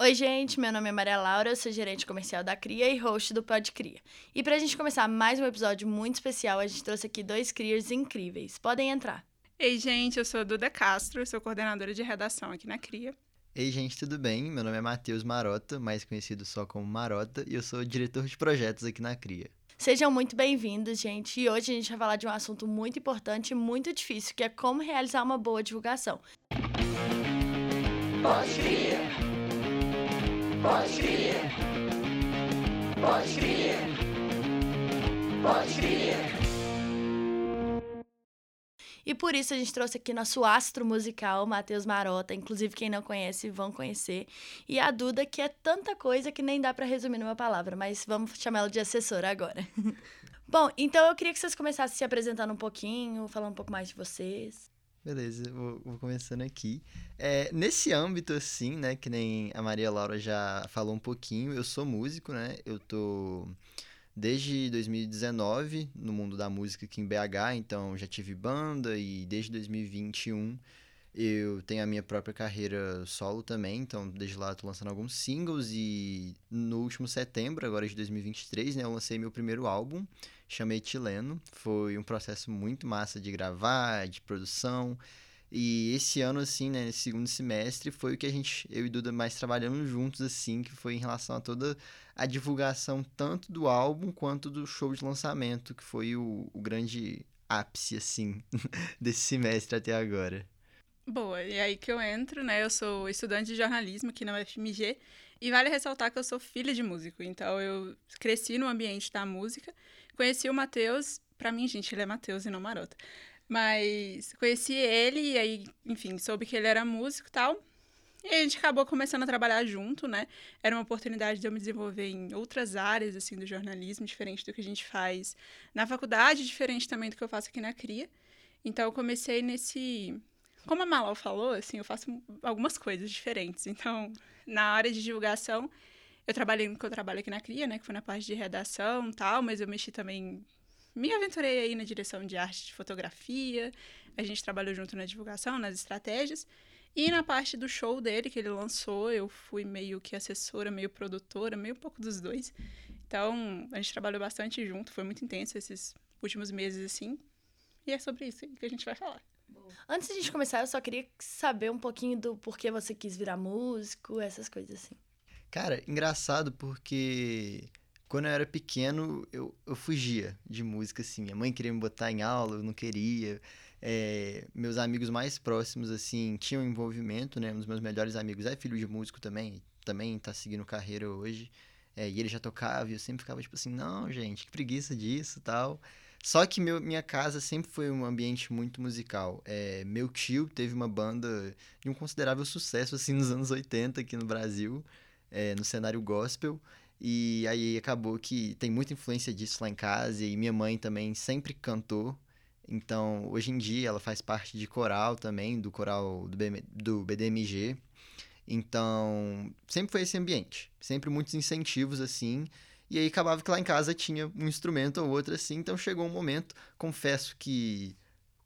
Oi, gente, meu nome é Maria Laura, eu sou gerente comercial da Cria e host do Pod Cria. E pra gente começar mais um episódio muito especial, a gente trouxe aqui dois criers incríveis. Podem entrar. Ei, gente, eu sou a Duda Castro, sou coordenadora de redação aqui na Cria. Ei, gente, tudo bem? Meu nome é Matheus Marota, mais conhecido só como Marota, e eu sou diretor de projetos aqui na Cria. Sejam muito bem-vindos, gente. E hoje a gente vai falar de um assunto muito importante e muito difícil, que é como realizar uma boa divulgação. Pode crer. Pode. Pode. Pode. E por isso a gente trouxe aqui nosso astro musical, Matheus Marota. Inclusive, quem não conhece, vão conhecer. E a Duda, que é tanta coisa que nem dá para resumir numa palavra, mas vamos chamar ela de assessora agora. Bom, então eu queria que vocês começassem se apresentando um pouquinho, falando um pouco mais de vocês. Beleza, vou, vou começando aqui. É, nesse âmbito, assim, né, que nem a Maria Laura já falou um pouquinho, eu sou músico, né? Eu tô desde 2019 no mundo da música aqui em BH, então já tive banda e desde 2021 eu tenho a minha própria carreira solo também, então desde lá eu tô lançando alguns singles e no último setembro, agora de 2023, né, eu lancei meu primeiro álbum, chamei Chileno. Foi um processo muito massa de gravar, de produção. E esse ano, assim, né, nesse segundo semestre, foi o que a gente, eu e Duda, mais trabalhamos juntos, assim, que foi em relação a toda a divulgação tanto do álbum quanto do show de lançamento, que foi o, o grande ápice, assim, desse semestre até agora. Boa, e aí que eu entro, né? Eu sou estudante de jornalismo aqui na UFMG e vale ressaltar que eu sou filha de músico, então eu cresci no ambiente da música, conheci o Matheus, pra mim, gente, ele é Matheus e não Marota. Mas conheci ele e aí, enfim, soube que ele era músico e tal. E a gente acabou começando a trabalhar junto, né? Era uma oportunidade de eu me desenvolver em outras áreas, assim, do jornalismo, diferente do que a gente faz na faculdade, diferente também do que eu faço aqui na CRIA. Então, eu comecei nesse... Como a Malal falou, assim, eu faço algumas coisas diferentes. Então, na área de divulgação, eu trabalhei no que eu trabalho aqui na CRIA, né? Que foi na parte de redação e tal, mas eu mexi também me aventurei aí na direção de arte de fotografia. A gente trabalhou junto na divulgação, nas estratégias. E na parte do show dele, que ele lançou, eu fui meio que assessora, meio produtora, meio um pouco dos dois. Então, a gente trabalhou bastante junto, foi muito intenso esses últimos meses, assim. E é sobre isso que a gente vai falar. Antes de a gente começar, eu só queria saber um pouquinho do porquê você quis virar músico, essas coisas assim. Cara, engraçado porque quando eu era pequeno, eu, eu fugia de música, assim. Minha mãe queria me botar em aula, eu não queria. É, meus amigos mais próximos, assim, tinham envolvimento, né? Um dos meus melhores amigos é filho de músico também, também tá seguindo carreira hoje. É, e ele já tocava e eu sempre ficava tipo assim, não, gente, que preguiça disso tal. Só que meu, minha casa sempre foi um ambiente muito musical. É, meu tio teve uma banda de um considerável sucesso, assim, nos anos 80 aqui no Brasil, é, no cenário gospel. E aí acabou que tem muita influência disso lá em casa e minha mãe também sempre cantou. Então, hoje em dia ela faz parte de coral também, do coral do, BM, do BDMG. Então, sempre foi esse ambiente, sempre muitos incentivos assim. E aí acabava que lá em casa tinha um instrumento ou outro assim. Então chegou um momento, confesso que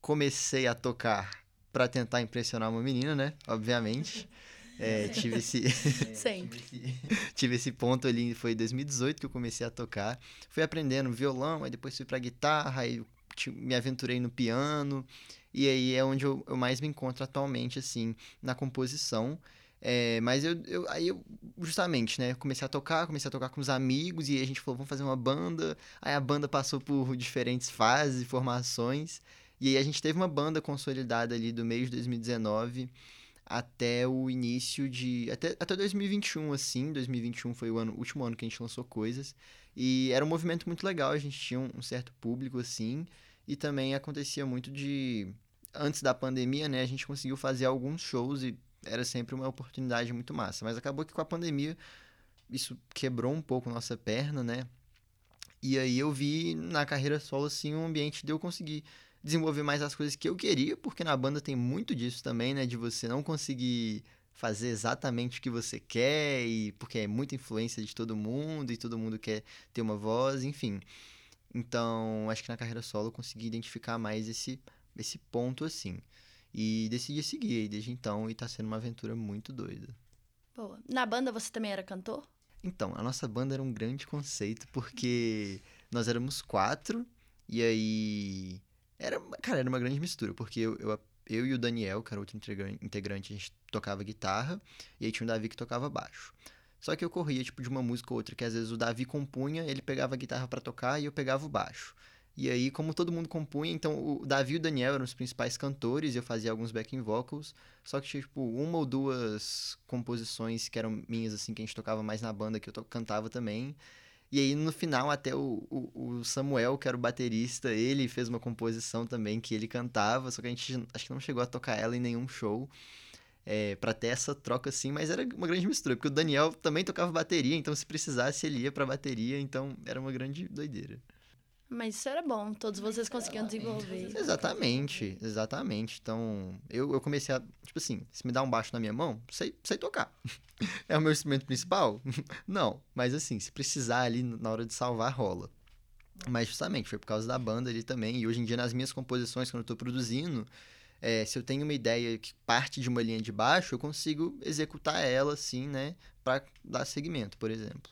comecei a tocar para tentar impressionar uma menina, né? Obviamente. É, tive esse. Sempre. tive esse ponto ali, foi em 2018 que eu comecei a tocar. Fui aprendendo violão, aí depois fui pra guitarra, aí me aventurei no piano. E aí é onde eu, eu mais me encontro atualmente, assim, na composição. É, mas eu, eu, aí eu, justamente, né, comecei a tocar, comecei a tocar com os amigos, e a gente falou, vamos fazer uma banda. Aí a banda passou por diferentes fases e formações. E aí a gente teve uma banda consolidada ali do meio de 2019 até o início de. Até, até 2021, assim. 2021 foi o ano, último ano que a gente lançou coisas. E era um movimento muito legal, a gente tinha um, um certo público, assim. E também acontecia muito de. Antes da pandemia, né? A gente conseguiu fazer alguns shows e era sempre uma oportunidade muito massa. Mas acabou que com a pandemia isso quebrou um pouco nossa perna, né? E aí eu vi na carreira solo, assim, um ambiente de eu conseguir desenvolver mais as coisas que eu queria, porque na banda tem muito disso também, né? De você não conseguir fazer exatamente o que você quer, e porque é muita influência de todo mundo, e todo mundo quer ter uma voz, enfim. Então, acho que na carreira solo eu consegui identificar mais esse, esse ponto assim. E decidi seguir aí desde então, e tá sendo uma aventura muito doida. Boa. Na banda você também era cantor? Então, a nossa banda era um grande conceito, porque nós éramos quatro, e aí. Era, cara, era uma grande mistura, porque eu, eu, eu e o Daniel, que era outro integra- integrante, a gente tocava guitarra, e aí tinha o Davi que tocava baixo. Só que eu corria, tipo, de uma música ou outra, que às vezes o Davi compunha, ele pegava a guitarra pra tocar e eu pegava o baixo. E aí, como todo mundo compunha, então o Davi e o Daniel eram os principais cantores, eu fazia alguns backing vocals, só que tinha, tipo, uma ou duas composições que eram minhas, assim, que a gente tocava mais na banda, que eu cantava também. E aí, no final, até o, o, o Samuel, que era o baterista, ele fez uma composição também que ele cantava, só que a gente acho que não chegou a tocar ela em nenhum show. É, pra ter essa troca assim, mas era uma grande mistura, porque o Daniel também tocava bateria, então se precisasse ele ia pra bateria, então era uma grande doideira. Mas isso era bom, todos vocês conseguiam desenvolver. Exatamente, exatamente. Então, eu, eu comecei a, tipo assim, se me dá um baixo na minha mão, sei, sei tocar. é o meu instrumento principal? Não, mas assim, se precisar ali na hora de salvar, rola. Mas justamente, foi por causa da banda ali também. E hoje em dia, nas minhas composições, quando eu tô produzindo, é, se eu tenho uma ideia que parte de uma linha de baixo, eu consigo executar ela, assim, né? Pra dar seguimento, por exemplo.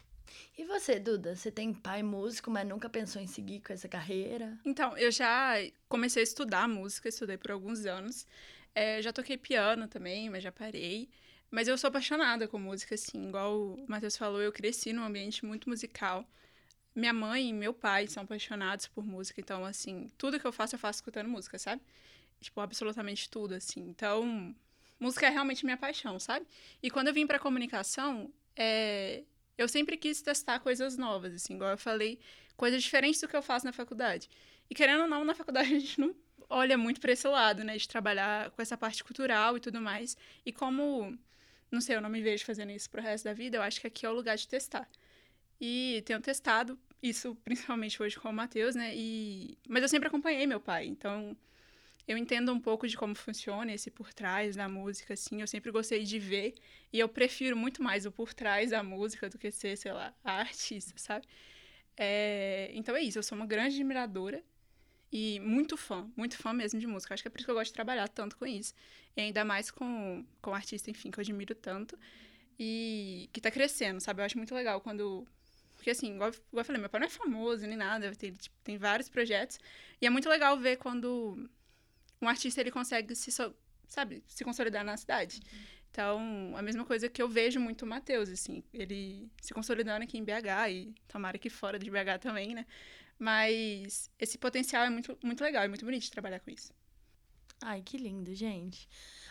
E você, Duda? Você tem pai músico, mas nunca pensou em seguir com essa carreira? Então, eu já comecei a estudar música, estudei por alguns anos. É, já toquei piano também, mas já parei. Mas eu sou apaixonada com música, assim. Igual o Matheus falou, eu cresci num ambiente muito musical. Minha mãe e meu pai são apaixonados por música, então, assim, tudo que eu faço, eu faço escutando música, sabe? Tipo, absolutamente tudo, assim. Então, música é realmente minha paixão, sabe? E quando eu vim pra comunicação, é, eu sempre quis testar coisas novas, assim, igual eu falei, coisas diferentes do que eu faço na faculdade. E querendo ou não, na faculdade a gente não olha muito para esse lado, né, de trabalhar com essa parte cultural e tudo mais. E como, não sei, eu não me vejo fazendo isso pro resto da vida, eu acho que aqui é o lugar de testar. E tenho testado isso principalmente hoje com o Matheus, né? E mas eu sempre acompanhei meu pai, então eu entendo um pouco de como funciona esse por trás da música, assim. Eu sempre gostei de ver. E eu prefiro muito mais o por trás da música do que ser, sei lá, a artista, sabe? É, Então é isso, eu sou uma grande admiradora e muito fã, muito fã mesmo de música. Acho que é por isso que eu gosto de trabalhar tanto com isso. E ainda mais com, com artista, enfim, que eu admiro tanto. E que tá crescendo, sabe? Eu acho muito legal quando. Porque assim, igual, igual eu falei, meu pai não é famoso nem nada, tem, tipo, tem vários projetos. E é muito legal ver quando um artista ele consegue se, so- sabe, se consolidar na cidade. Então, a mesma coisa que eu vejo muito o Matheus, assim, ele se consolidando aqui em BH e tomara que fora de BH também, né? Mas esse potencial é muito, muito legal, é muito bonito de trabalhar com isso. Ai, que lindo, gente.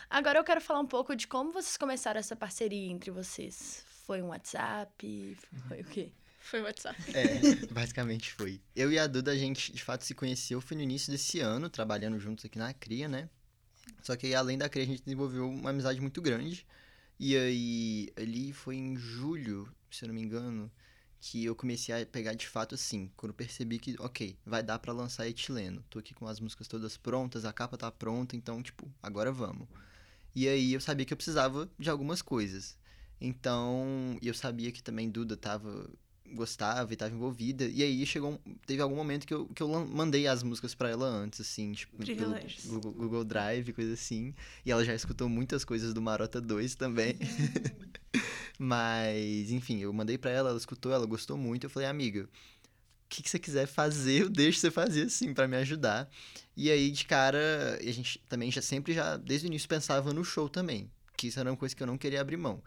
Agora eu quero falar um pouco de como vocês começaram essa parceria entre vocês. Foi um WhatsApp? Foi o quê? Foi o WhatsApp. É, basicamente foi. Eu e a Duda, a gente de fato se conheceu, foi no início desse ano, trabalhando juntos aqui na CRIA, né? Só que aí, além da CRIA, a gente desenvolveu uma amizade muito grande. E aí, ali foi em julho, se eu não me engano, que eu comecei a pegar de fato assim, quando percebi que, ok, vai dar pra lançar etileno. Tô aqui com as músicas todas prontas, a capa tá pronta, então, tipo, agora vamos. E aí eu sabia que eu precisava de algumas coisas. Então, eu sabia que também Duda tava gostava e tava envolvida. E aí chegou um- teve algum momento que eu, que eu mandei as músicas pra ela antes, assim, tipo, pelo. Google, Google Drive, coisa assim. E ela já escutou muitas coisas do Marota 2 também. Mas, enfim, eu mandei pra ela, ela escutou, ela gostou muito. Eu falei, amiga, o que, que você quiser fazer, eu deixo você fazer, assim, pra me ajudar. E aí, de cara, a gente também já sempre, já desde o início, pensava no show também. Que isso era uma coisa que eu não queria abrir mão.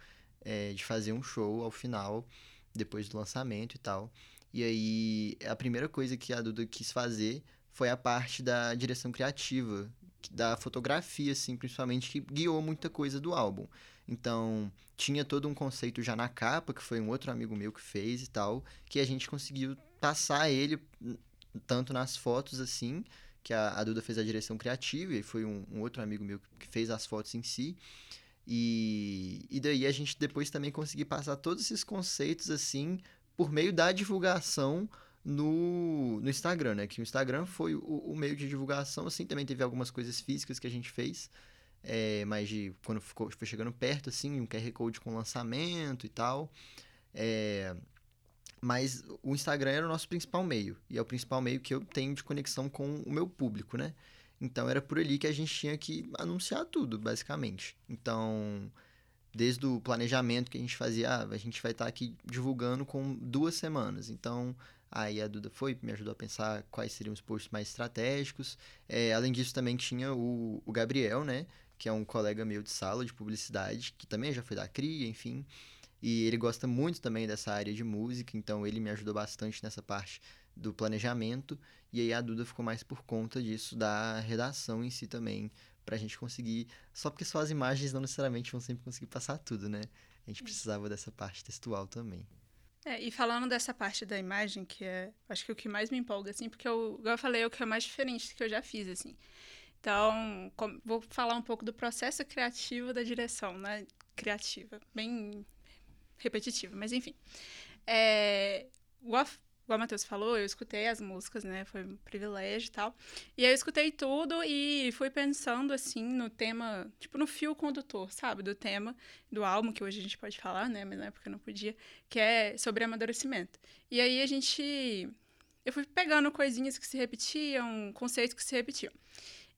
é, de fazer um show ao final, depois do lançamento e tal. E aí, a primeira coisa que a Duda quis fazer foi a parte da direção criativa, da fotografia, assim, principalmente, que guiou muita coisa do álbum. Então, tinha todo um conceito já na capa, que foi um outro amigo meu que fez e tal, que a gente conseguiu passar ele tanto nas fotos, assim, que a, Duda fez a direção criativa, e foi um outro amigo meu que fez as fotos em si. E, e daí a gente depois também conseguir passar todos esses conceitos, assim, por meio da divulgação no, no Instagram, né? Que o Instagram foi o, o meio de divulgação, assim, também teve algumas coisas físicas que a gente fez, é, mas de quando ficou, foi chegando perto, assim, um QR Code com lançamento e tal. É, mas o Instagram era o nosso principal meio, e é o principal meio que eu tenho de conexão com o meu público, né? Então era por ali que a gente tinha que anunciar tudo, basicamente. Então, desde o planejamento que a gente fazia, ah, a gente vai estar aqui divulgando com duas semanas. Então, aí a Duda foi, me ajudou a pensar quais seriam os posts mais estratégicos. É, além disso, também tinha o, o Gabriel, né? Que é um colega meu de sala de publicidade, que também já foi da CRIA, enfim. E ele gosta muito também dessa área de música, então ele me ajudou bastante nessa parte do planejamento. E aí a Duda ficou mais por conta disso, da redação em si também, pra gente conseguir. Só porque só as imagens não necessariamente vão sempre conseguir passar tudo, né? A gente precisava dessa parte textual também. É, e falando dessa parte da imagem, que é, acho que o que mais me empolga, assim, porque, eu, igual eu falei, é o que é mais diferente que eu já fiz, assim. Então, com, vou falar um pouco do processo criativo da direção, né? Criativa, bem repetitiva, mas enfim. É, igual o Matheus falou, eu escutei as músicas, né? Foi um privilégio e tal. E aí eu escutei tudo e fui pensando, assim, no tema, tipo, no fio condutor, sabe? Do tema do álbum, que hoje a gente pode falar, né? Mas na época eu não podia, que é sobre amadurecimento. E aí a gente. Eu fui pegando coisinhas que se repetiam, conceitos que se repetiam.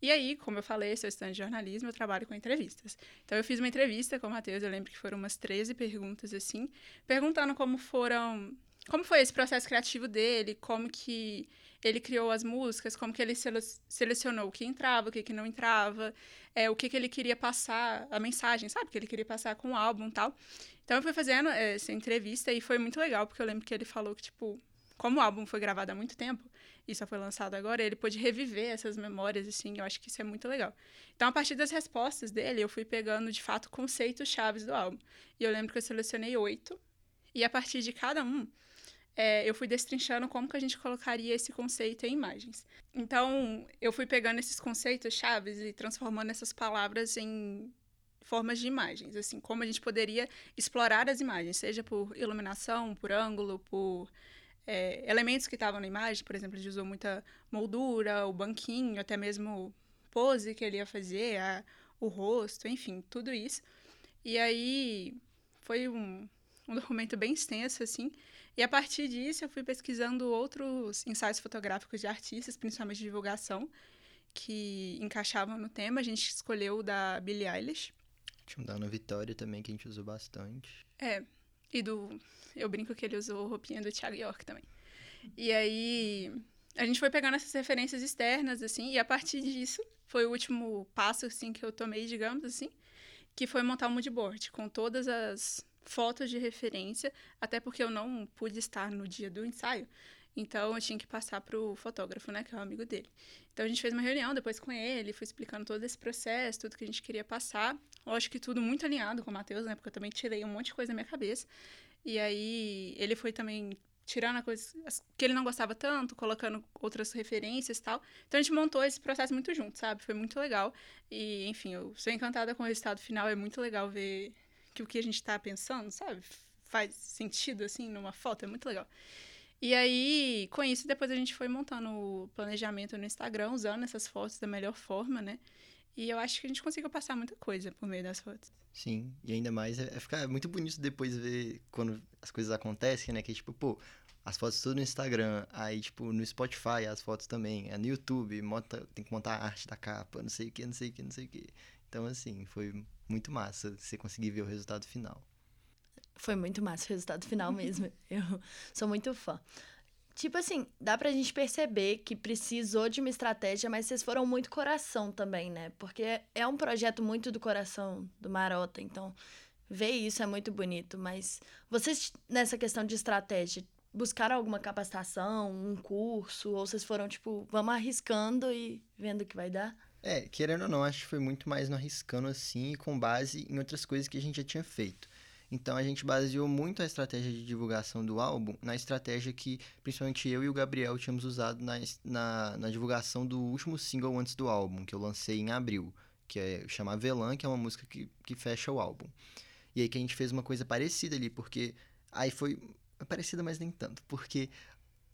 E aí, como eu falei, sou estudante de jornalismo, eu trabalho com entrevistas. Então, eu fiz uma entrevista com o Matheus, eu lembro que foram umas 13 perguntas, assim, perguntando como foram como foi esse processo criativo dele, como que ele criou as músicas, como que ele selecionou o que entrava, o que, que não entrava, é, o que, que ele queria passar, a mensagem, sabe? Que ele queria passar com o álbum e tal. Então eu fui fazendo é, essa entrevista e foi muito legal, porque eu lembro que ele falou que, tipo, como o álbum foi gravado há muito tempo e só foi lançado agora, ele pôde reviver essas memórias, assim, eu acho que isso é muito legal. Então, a partir das respostas dele, eu fui pegando, de fato, conceitos chaves do álbum. E eu lembro que eu selecionei oito, e a partir de cada um, é, eu fui destrinchando como que a gente colocaria esse conceito em imagens. Então, eu fui pegando esses conceitos chaves e transformando essas palavras em formas de imagens, assim, como a gente poderia explorar as imagens, seja por iluminação, por ângulo, por é, elementos que estavam na imagem, por exemplo, ele usou muita moldura, o banquinho, até mesmo pose que ele ia fazer, a, o rosto, enfim, tudo isso. E aí foi um, um documento bem extenso, assim, e a partir disso, eu fui pesquisando outros ensaios fotográficos de artistas, principalmente de divulgação, que encaixavam no tema. A gente escolheu o da Billie Eilish. Tinha um da Ana Vitória também, que a gente usou bastante. É, e do... Eu brinco que ele usou roupinha do Thiago York também. E aí, a gente foi pegando essas referências externas, assim, e a partir disso, foi o último passo, assim, que eu tomei, digamos assim, que foi montar um moodboard, com todas as fotos de referência, até porque eu não pude estar no dia do ensaio. Então eu tinha que passar para o fotógrafo, né, que é o amigo dele. Então a gente fez uma reunião depois com ele, foi explicando todo esse processo, tudo que a gente queria passar. Lógico que tudo muito alinhado com o Matheus, né, porque eu também tirei um monte de coisa da minha cabeça. E aí ele foi também tirando coisa que ele não gostava tanto, colocando outras referências e tal. Então a gente montou esse processo muito junto, sabe? Foi muito legal. E, enfim, eu sou encantada com o resultado final, é muito legal ver que o que a gente está pensando, sabe? Faz sentido, assim, numa foto, é muito legal. E aí, com isso, depois a gente foi montando o planejamento no Instagram, usando essas fotos da melhor forma, né? E eu acho que a gente conseguiu passar muita coisa por meio das fotos. Sim, e ainda mais é, é ficar muito bonito depois ver quando as coisas acontecem, né? Que tipo, pô, as fotos tudo no Instagram, aí tipo no Spotify as fotos também, é no YouTube, monta, tem que montar a arte da capa, não sei o que, não sei o que, não sei o que. Então assim, foi muito massa você conseguir ver o resultado final. Foi muito massa o resultado final mesmo. Eu sou muito fã. Tipo assim, dá pra gente perceber que precisou de uma estratégia, mas vocês foram muito coração também, né? Porque é um projeto muito do coração do Marota, então ver isso é muito bonito. Mas vocês, nessa questão de estratégia, buscaram alguma capacitação, um curso, ou vocês foram tipo, vamos arriscando e vendo o que vai dar? É, querendo ou não, acho que foi muito mais no arriscando assim, com base em outras coisas que a gente já tinha feito. Então a gente baseou muito a estratégia de divulgação do álbum na estratégia que principalmente eu e o Gabriel tínhamos usado na, na, na divulgação do último single antes do álbum, que eu lancei em abril, que é chama Velan, que é uma música que, que fecha o álbum. E aí que a gente fez uma coisa parecida ali, porque aí foi parecida, mas nem tanto, porque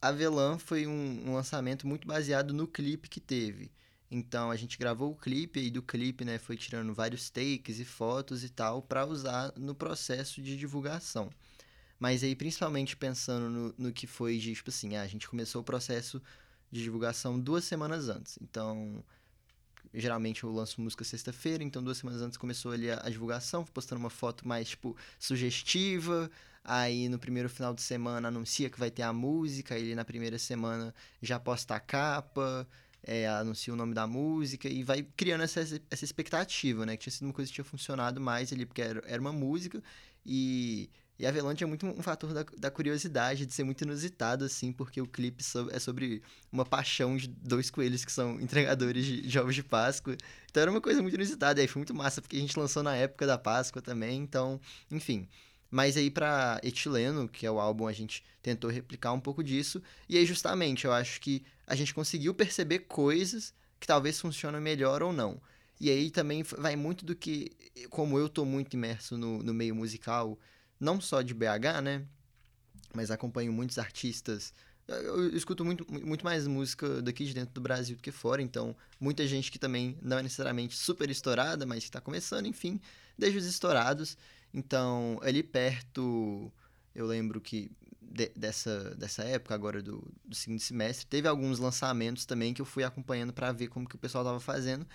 a Velan foi um, um lançamento muito baseado no clipe que teve. Então a gente gravou o clipe e do clipe, né, foi tirando vários takes e fotos e tal para usar no processo de divulgação. Mas aí principalmente pensando no, no que foi de tipo assim, ah, a gente começou o processo de divulgação duas semanas antes. Então geralmente eu lanço música sexta-feira, então duas semanas antes começou ali a, a divulgação, postando uma foto mais, tipo, sugestiva. Aí no primeiro final de semana anuncia que vai ter a música, ele na primeira semana já posta a capa, é, anuncia o nome da música e vai criando essa, essa expectativa, né? Que tinha sido uma coisa que tinha funcionado mais ali, porque era, era uma música e, e Avelange é muito um fator da, da curiosidade, de ser muito inusitado, assim, porque o clipe so, é sobre uma paixão de dois coelhos que são entregadores de, de ovos de Páscoa. Então era uma coisa muito inusitada, e aí foi muito massa, porque a gente lançou na época da Páscoa também, então, enfim... Mas aí para Etileno, que é o álbum, a gente tentou replicar um pouco disso. E aí justamente eu acho que a gente conseguiu perceber coisas que talvez funcionem melhor ou não. E aí também vai muito do que, como eu tô muito imerso no, no meio musical, não só de BH, né? Mas acompanho muitos artistas. Eu escuto muito, muito mais música daqui de dentro do Brasil do que fora, então muita gente que também não é necessariamente super estourada, mas que está começando, enfim, desde os estourados. Então, ali perto, eu lembro que de, dessa, dessa época, agora do, do segundo semestre, teve alguns lançamentos também que eu fui acompanhando para ver como que o pessoal estava fazendo.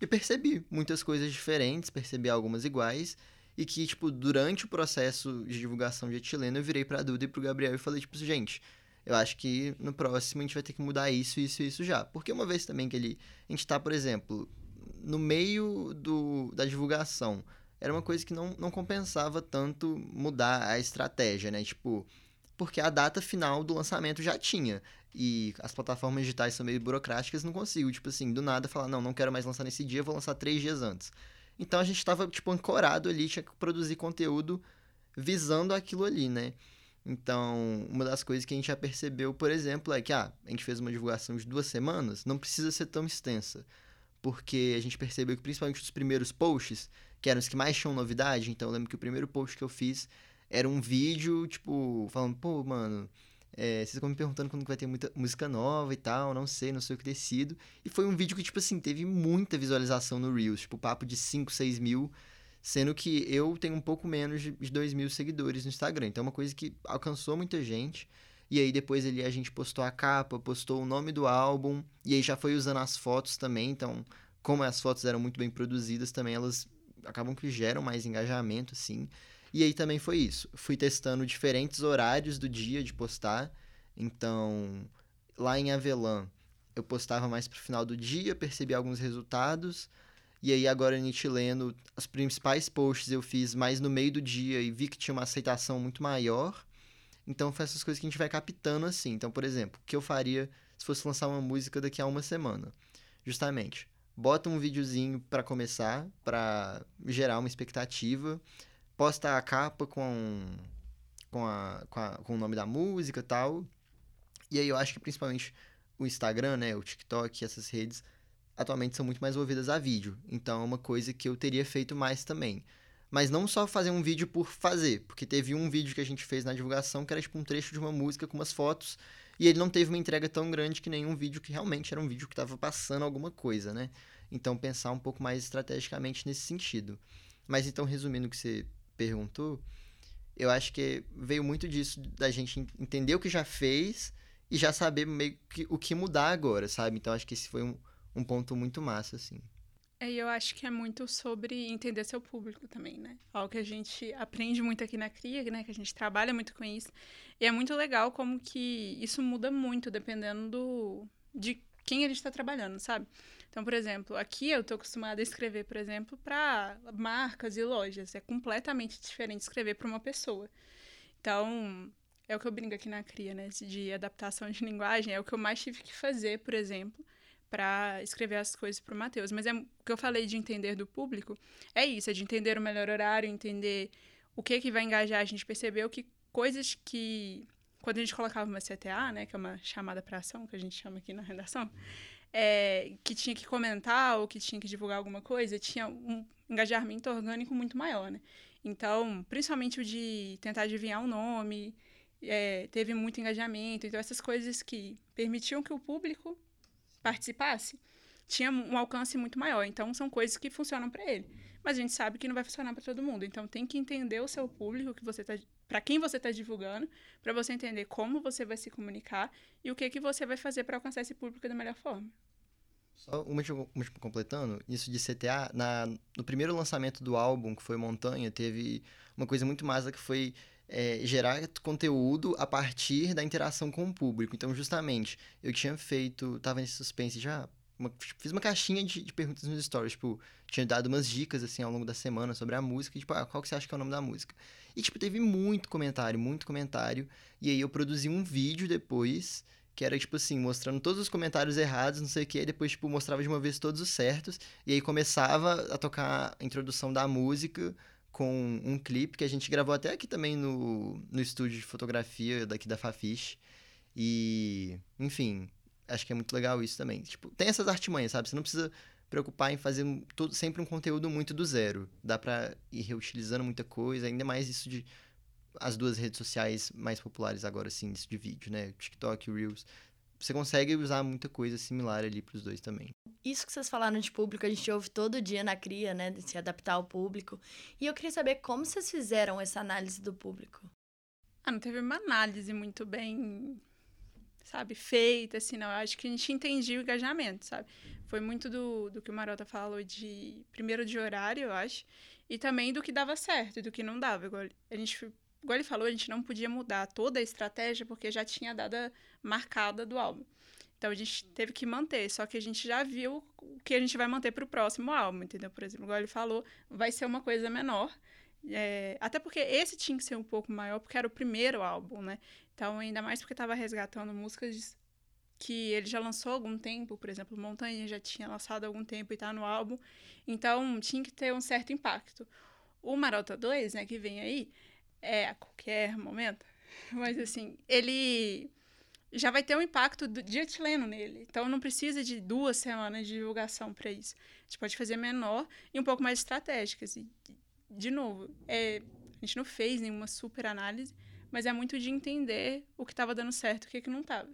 E percebi muitas coisas diferentes, percebi algumas iguais. E que, tipo, durante o processo de divulgação de etileno, eu virei pra Duda e pro Gabriel e falei, tipo, gente, eu acho que no próximo a gente vai ter que mudar isso, isso e isso já. Porque uma vez também que ele. A gente tá, por exemplo, no meio do, da divulgação era uma coisa que não, não compensava tanto mudar a estratégia, né? Tipo, porque a data final do lançamento já tinha. E as plataformas digitais são meio burocráticas, não consigo, tipo assim, do nada falar, não, não quero mais lançar nesse dia, vou lançar três dias antes. Então a gente estava, tipo, ancorado ali, tinha que produzir conteúdo visando aquilo ali, né? Então, uma das coisas que a gente já percebeu, por exemplo, é que, ah, a gente fez uma divulgação de duas semanas, não precisa ser tão extensa. Porque a gente percebeu que, principalmente os primeiros posts, que eram os que mais tinham novidade. Então eu lembro que o primeiro post que eu fiz era um vídeo, tipo, falando, pô, mano, é, vocês estão me perguntando quando vai ter muita música nova e tal, não sei, não sei o que ter sido. E foi um vídeo que, tipo assim, teve muita visualização no Reels, tipo, papo de 5, 6 mil, sendo que eu tenho um pouco menos de 2 mil seguidores no Instagram. Então é uma coisa que alcançou muita gente. E aí depois ali a gente postou a capa, postou o nome do álbum, e aí já foi usando as fotos também, então, como as fotos eram muito bem produzidas, também elas acabam que geram mais engajamento, assim. E aí também foi isso. Fui testando diferentes horários do dia de postar. Então, lá em Avelã, eu postava mais pro final do dia, percebi alguns resultados. E aí agora em Itileno, os principais posts eu fiz mais no meio do dia e vi que tinha uma aceitação muito maior. Então, foi essas coisas que a gente vai captando assim. Então, por exemplo, o que eu faria se fosse lançar uma música daqui a uma semana? Justamente, bota um videozinho para começar, para gerar uma expectativa, posta a capa com, com, a, com, a, com o nome da música e tal. E aí eu acho que principalmente o Instagram, né, o TikTok, essas redes, atualmente são muito mais ouvidas a vídeo. Então é uma coisa que eu teria feito mais também. Mas não só fazer um vídeo por fazer, porque teve um vídeo que a gente fez na divulgação que era tipo um trecho de uma música com umas fotos e ele não teve uma entrega tão grande que nenhum vídeo que realmente era um vídeo que estava passando alguma coisa, né? Então, pensar um pouco mais estrategicamente nesse sentido. Mas, então, resumindo o que você perguntou, eu acho que veio muito disso, da gente entender o que já fez e já saber meio que o que mudar agora, sabe? Então, acho que esse foi um, um ponto muito massa, assim. É, eu acho que é muito sobre entender seu público também, né? Algo que a gente aprende muito aqui na CRIA, né? Que a gente trabalha muito com isso. E é muito legal como que isso muda muito dependendo do, de quem a gente está trabalhando, sabe? Então, por exemplo, aqui eu estou acostumada a escrever, por exemplo, para marcas e lojas. É completamente diferente escrever para uma pessoa. Então, é o que eu brinco aqui na CRIA, né? De adaptação de linguagem. É o que eu mais tive que fazer, por exemplo, para escrever as coisas para o Matheus. Mas é o que eu falei de entender do público, é isso, é de entender o melhor horário, entender o que que vai engajar. A gente percebeu que coisas que quando a gente colocava uma CTA, né, que é uma chamada para ação que a gente chama aqui na redação, é, que tinha que comentar ou que tinha que divulgar alguma coisa, tinha um engajamento orgânico muito maior, né? Então, principalmente o de tentar adivinhar o nome, é, teve muito engajamento. Então, essas coisas que permitiam que o público participasse, tinha um alcance muito maior. Então, são coisas que funcionam para ele. Mas a gente sabe que não vai funcionar para todo mundo. Então, tem que entender o seu público, que você tá, para quem você está divulgando, para você entender como você vai se comunicar e o que, que você vai fazer para alcançar esse público da melhor forma. Só uma, uma completando, isso de CTA, na, no primeiro lançamento do álbum, que foi Montanha, teve uma coisa muito massa que foi é, gerar conteúdo a partir da interação com o público. Então, justamente, eu tinha feito, tava nesse suspense já, uma- fiz uma caixinha de, de perguntas nos stories, tipo, tinha dado umas dicas, assim, ao longo da semana sobre a música, e, tipo, ah, qual que você acha que é o nome da música? E, tipo, teve muito comentário, muito comentário, e aí eu produzi um vídeo depois, que era, tipo assim, mostrando todos os comentários errados, não sei o que, e depois, tipo, mostrava de uma vez todos os certos, e aí começava a tocar a introdução da música com um clipe que a gente gravou até aqui também no, no estúdio de fotografia daqui da Fafiche. E, enfim, acho que é muito legal isso também. Tipo, tem essas artimanhas, sabe? Você não precisa preocupar em fazer todo, sempre um conteúdo muito do zero. Dá pra ir reutilizando muita coisa, ainda mais isso de as duas redes sociais mais populares agora, assim, isso de vídeo, né? TikTok Reels. Você consegue usar muita coisa similar ali pros dois também. Isso que vocês falaram de público, a gente ouve todo dia na cria, né? De se adaptar ao público. E eu queria saber como vocês fizeram essa análise do público. Ah, não teve uma análise muito bem, sabe, feita, assim, não. Eu acho que a gente entendia o engajamento, sabe? Foi muito do, do que o Marota falou de, primeiro de horário, eu acho, e também do que dava certo e do que não dava. A gente, igual ele falou, a gente não podia mudar toda a estratégia porque já tinha a data marcada do álbum. Então a gente teve que manter, só que a gente já viu o que a gente vai manter para o próximo álbum, entendeu? Por exemplo, igual ele falou, vai ser uma coisa menor, é, até porque esse tinha que ser um pouco maior, porque era o primeiro álbum, né? Então, ainda mais porque estava resgatando músicas que ele já lançou há algum tempo, por exemplo, Montanha já tinha lançado há algum tempo e tá no álbum. Então, tinha que ter um certo impacto. O Marota 2, né, que vem aí, é a qualquer momento, mas assim, ele já vai ter um impacto do- etileno nele. Então, não precisa de duas semanas de divulgação para isso. A gente pode fazer menor e um pouco mais estratégicas. E, de novo, é, a gente não fez nenhuma super análise, mas é muito de entender o que estava dando certo e o que, que não estava.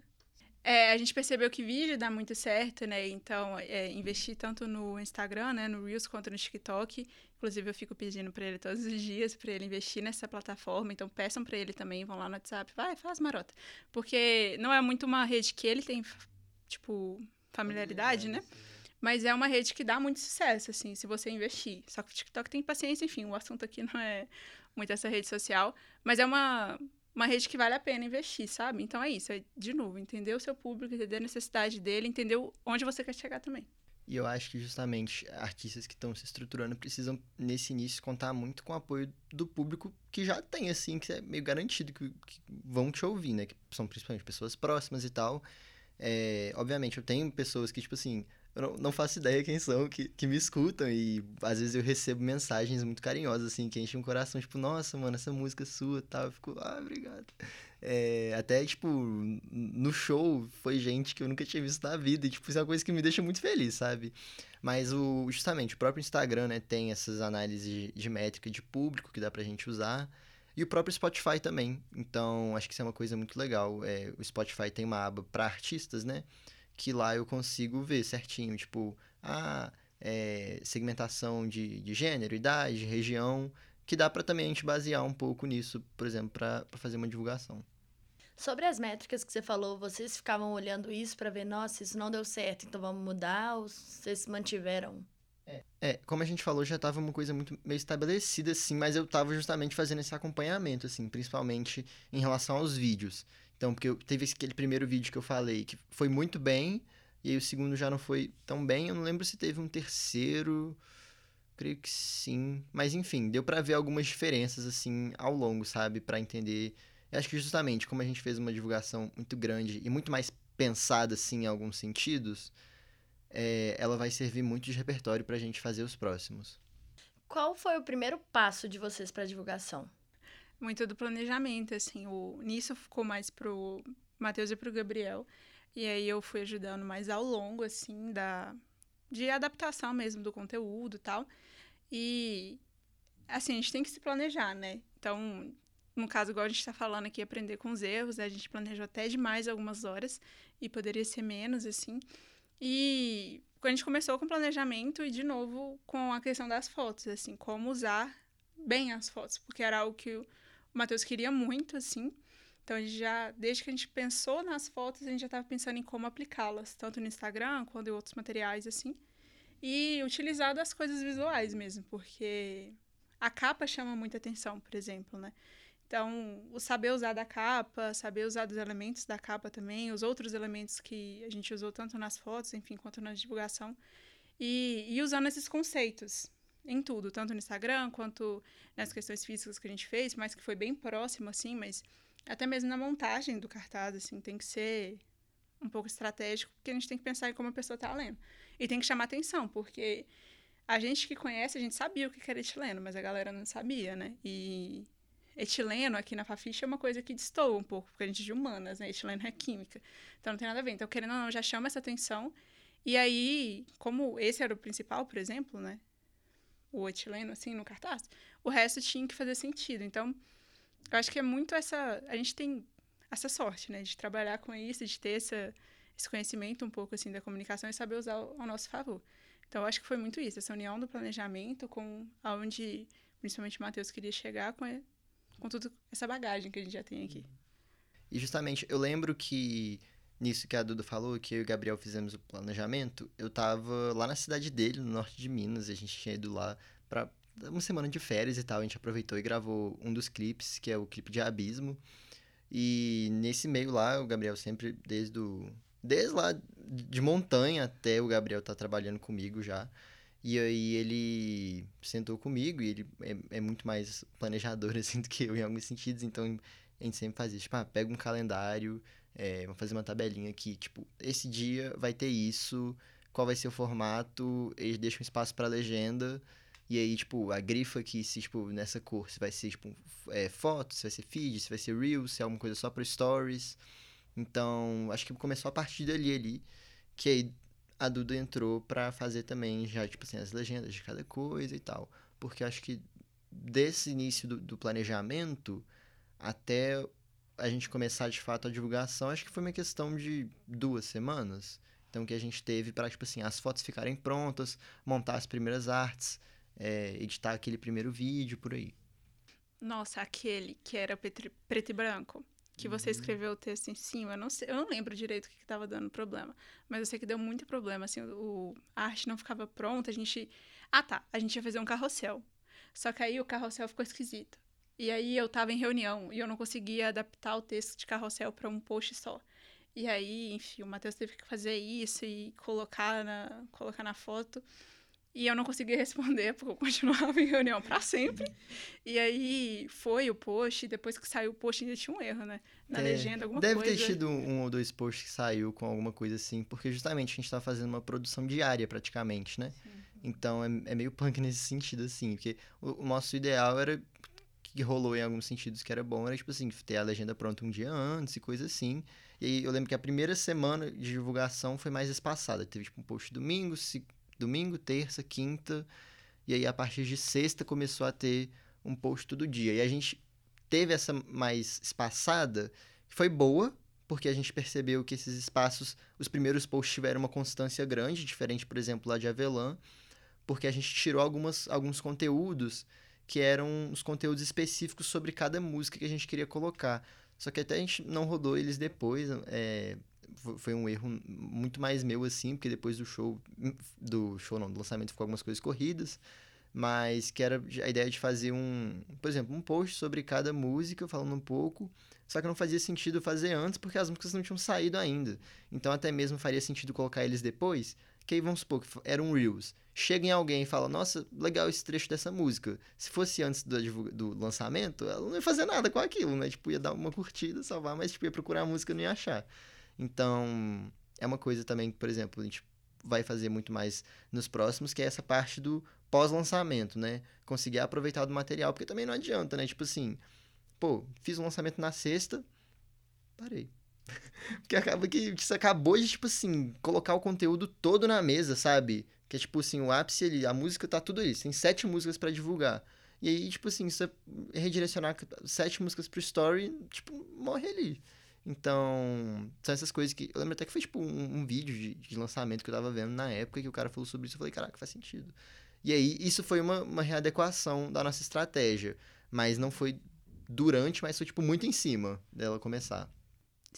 É, a gente percebeu que vídeo dá muito certo, né? Então, é, investir tanto no Instagram, né, no Reels, quanto no TikTok. Inclusive, eu fico pedindo para ele todos os dias para ele investir nessa plataforma. Então, peçam para ele também, vão lá no WhatsApp, vai, faz marota. Porque não é muito uma rede que ele tem, tipo, familiaridade, né? Mas é uma rede que dá muito sucesso, assim, se você investir. Só que o TikTok tem paciência, enfim, o assunto aqui não é muito essa rede social. Mas é uma, uma rede que vale a pena investir, sabe? Então é isso, é, de novo, entender o seu público, entender a necessidade dele, entender onde você quer chegar também. E eu acho que justamente artistas que estão se estruturando precisam, nesse início, contar muito com o apoio do público que já tem, assim, que é meio garantido que, que vão te ouvir, né? Que são principalmente pessoas próximas e tal. É, obviamente, eu tenho pessoas que, tipo assim, eu não, não faço ideia quem são, que, que me escutam e às vezes eu recebo mensagens muito carinhosas, assim, que enchem o coração, tipo, nossa, mano, essa música é sua tal. Eu fico, ah, obrigado. É, até, tipo, no show foi gente que eu nunca tinha visto na vida. E, tipo, isso é uma coisa que me deixa muito feliz, sabe? Mas o, justamente, o próprio Instagram, né, tem essas análises de, métrica de público que dá pra gente usar. E o próprio Spotify também. Então, acho que isso é uma coisa muito legal. É, o Spotify tem uma aba pra artistas, né? Que lá eu consigo ver certinho, tipo, a segmentação de, de gênero, idade, região, que dá pra também a gente basear um pouco nisso, por exemplo, pra fazer uma divulgação. Sobre as métricas que você falou, vocês ficavam olhando isso para ver, nossa, isso não deu certo, então vamos mudar ou vocês se mantiveram? É, como a gente falou, já tava uma coisa muito meio estabelecida, assim, mas eu tava justamente fazendo esse acompanhamento, assim, principalmente em relação aos vídeos. Então, porque eu, teve aquele primeiro vídeo que eu falei que foi muito bem, e aí o segundo já não foi tão bem. Eu não lembro se teve um terceiro, creio que sim. Mas enfim, deu pra ver algumas diferenças, assim, ao longo, sabe? Pra entender. Eu acho que justamente como a gente fez uma divulgação muito grande e muito mais pensada, assim, em alguns sentidos, é, ela vai servir muito de repertório pra gente fazer os próximos. Qual foi o primeiro passo de vocês para divulgação? Muito do planejamento, assim. O, nisso ficou mais pro Matheus e pro Gabriel. E aí eu fui ajudando mais ao longo, assim, da... De adaptação mesmo do conteúdo e tal. E, assim, a gente tem que se planejar, né? Então, no caso, igual a gente tá falando aqui, aprender com os erros, né? a gente planejou até demais algumas horas. E poderia ser menos, assim. E quando a gente começou com o planejamento e, de novo, com a questão das fotos, assim, como usar bem as fotos, porque era algo que o Matheus queria muito, assim, Então, a gente já, desde que a gente pensou nas fotos, a gente já estava pensando em como aplicá-las, tanto no Instagram quanto em outros materiais, assim. E utilizar das coisas visuais mesmo, porque a capa chama muita atenção, por exemplo, né? Então, o saber usar da capa, saber usar dos elementos da capa também, os outros elementos que a gente usou tanto nas fotos, enfim, quanto na divulgação, e, e usando esses conceitos em tudo, tanto no Instagram quanto nas questões físicas que a gente fez, mas que foi bem próximo, assim, mas até mesmo na montagem do cartaz, assim, tem que ser um pouco estratégico, porque a gente tem que pensar em como a pessoa está lendo. E tem que chamar atenção, porque a gente que conhece, a gente sabia o que era etileno, mas a galera não sabia, né? E etileno aqui na Fafiche é uma coisa que destoa um pouco, porque a gente é de humanas, né? Etileno é química. Então não tem nada a ver. Então, querendo ou não, já chama essa atenção. E aí, como esse era o principal, por exemplo, né? O etileno, assim, no cartaz, o resto tinha que fazer sentido. Então, eu acho que é muito essa. A gente tem essa sorte, né? De trabalhar com isso, de ter essa, esse conhecimento um pouco, assim, da comunicação e saber usar ao nosso favor. Então, eu acho que foi muito isso, essa união do planejamento com aonde, principalmente, o Matheus queria chegar com com toda essa bagagem que a gente já tem aqui. E justamente, eu lembro que nisso que a Duda falou, que eu e o Gabriel fizemos o planejamento, eu tava lá na cidade dele, no norte de Minas, e a gente tinha ido lá pra uma semana de férias e tal, a gente aproveitou e gravou um dos clipes, que é o clipe de Abismo. E nesse meio lá, o Gabriel sempre, desde o, desde lá de montanha até o Gabriel tá trabalhando comigo já. E aí ele sentou comigo e ele é, é, muito mais planejador, assim, do que eu em alguns sentidos. Então, a gente sempre fazia, tipo, ah, pega um calendário, é, vamos fazer uma tabelinha aqui, tipo, esse dia vai ter isso, qual vai ser o formato, eles deixam espaço para legenda. E aí, tipo, a grifa aqui, se, tipo, nessa cor, se vai ser, tipo, é, foto, se vai ser feed, se vai ser reels, se é alguma coisa só para stories. Então, acho que começou a partir dali ali, que aí a Duda entrou para fazer também já, tipo assim, as legendas de cada coisa e tal. Porque acho que desse início do, do, planejamento até a gente começar de fato a divulgação, acho que foi uma questão de duas semanas. Então, que a gente teve para, tipo assim, as fotos ficarem prontas, montar as primeiras artes, é, editar aquele primeiro vídeo, por aí. Nossa, aquele que era preto e branco que você uhum. escreveu o texto em cima, eu não, sei, eu não lembro direito o que estava dando problema, mas eu sei que deu muito problema, assim, o, a arte não ficava pronta, a gente... Ah, tá, a gente ia fazer um carrossel, só que aí o carrossel ficou esquisito. E aí eu tava em reunião e eu não conseguia adaptar o texto de carrossel para um post só. E aí, enfim, o Matheus teve que fazer isso e colocar na, colocar na foto. E eu não conseguia responder, porque eu continuava em reunião para sempre. E aí foi o post, depois que saiu o post ainda tinha um erro, né? Na é, legenda, alguma deve coisa. Deve ter tido um, ou dois posts que saiu com alguma coisa assim, porque justamente a gente tá fazendo uma produção diária praticamente, né? Sim. Então é, é, meio punk nesse sentido, assim, porque o, o nosso ideal era que rolou em alguns sentidos que era bom, era tipo assim, ter a legenda pronta um dia antes e coisa assim. E aí eu lembro que a primeira semana de divulgação foi mais espaçada. Teve tipo um post domingo, domingo, terça, quinta, e aí a partir de sexta começou a ter um post todo dia. E a gente teve essa mais espaçada, que foi boa, porque a gente percebeu que esses espaços, os primeiros posts tiveram uma constância grande, diferente, por exemplo, lá de Avelã, porque a gente tirou algumas, alguns conteúdos que eram os conteúdos específicos sobre cada música que a gente queria colocar. Só que até a gente não rodou eles depois, é, foi um erro muito mais meu, assim, porque depois do show, do show não, do lançamento ficou algumas coisas corridas, mas que era a ideia de fazer um, por exemplo, um post sobre cada música, falando um pouco, só que não fazia sentido fazer antes, porque as músicas não tinham saído ainda. Então até mesmo faria sentido colocar eles depois, que vamos supor que era um Reels. Chega em alguém e fala, nossa, legal esse trecho dessa música. Se fosse antes do, do lançamento, ela não ia fazer nada com aquilo, né? Tipo, ia dar uma curtida, salvar, mas tipo, ia procurar a música e não ia achar. Então, é uma coisa também que, por exemplo, a gente vai fazer muito mais nos próximos, que é essa parte do pós-lançamento, né? Conseguir aproveitar do material, porque também não adianta, né? Tipo assim, pô, fiz um lançamento na sexta, parei. porque acaba que você acabou de, tipo assim, colocar o conteúdo todo na mesa, sabe? Que é tipo assim, o ápice ali, a música tá tudo ali, tem sete músicas para divulgar. E aí, tipo assim, você redirecionar sete músicas pro story, tipo, morre ali. Então, são essas coisas que. Eu lembro até que foi tipo um, um vídeo de, de, lançamento que eu tava vendo na época que o cara falou sobre isso. Eu falei, caraca, faz sentido. E aí, isso foi uma, uma readequação da nossa estratégia. Mas não foi durante, mas foi, tipo, muito em cima dela começar.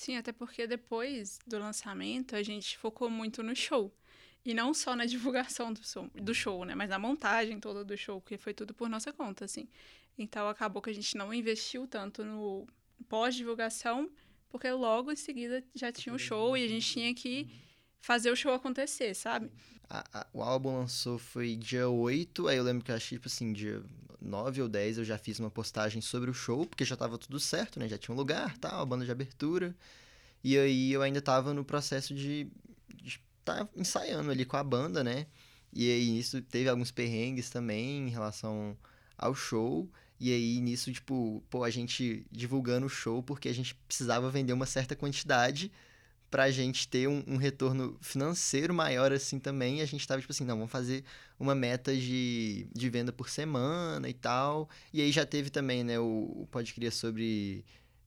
Sim, até porque depois do lançamento a gente focou muito no show. E não só na divulgação do, som, do show, né? Mas na montagem toda do show, que foi tudo por nossa conta, assim. Então acabou que a gente não investiu tanto no pós-divulgação, porque logo em seguida já tinha o show e a gente tinha que fazer o show acontecer, sabe? A- a- o álbum lançou foi dia 8, aí eu lembro que eu achei, tipo assim, dia 9 ou 10 eu já fiz uma postagem sobre o show, porque já tava tudo certo, né? Já tinha um lugar, tal, a banda de abertura. E aí eu ainda tava no processo de estar ensaiando ali com a banda, né? E aí nisso teve alguns perrengues também em relação ao show. E aí nisso, tipo, pô, a gente divulgando o show porque a gente precisava vender uma certa quantidade pra gente ter um, um retorno financeiro maior assim também. A gente tava tipo assim, não, vamos fazer uma meta de, de venda por semana e tal. E aí já teve também, né, o, o Pode sobre,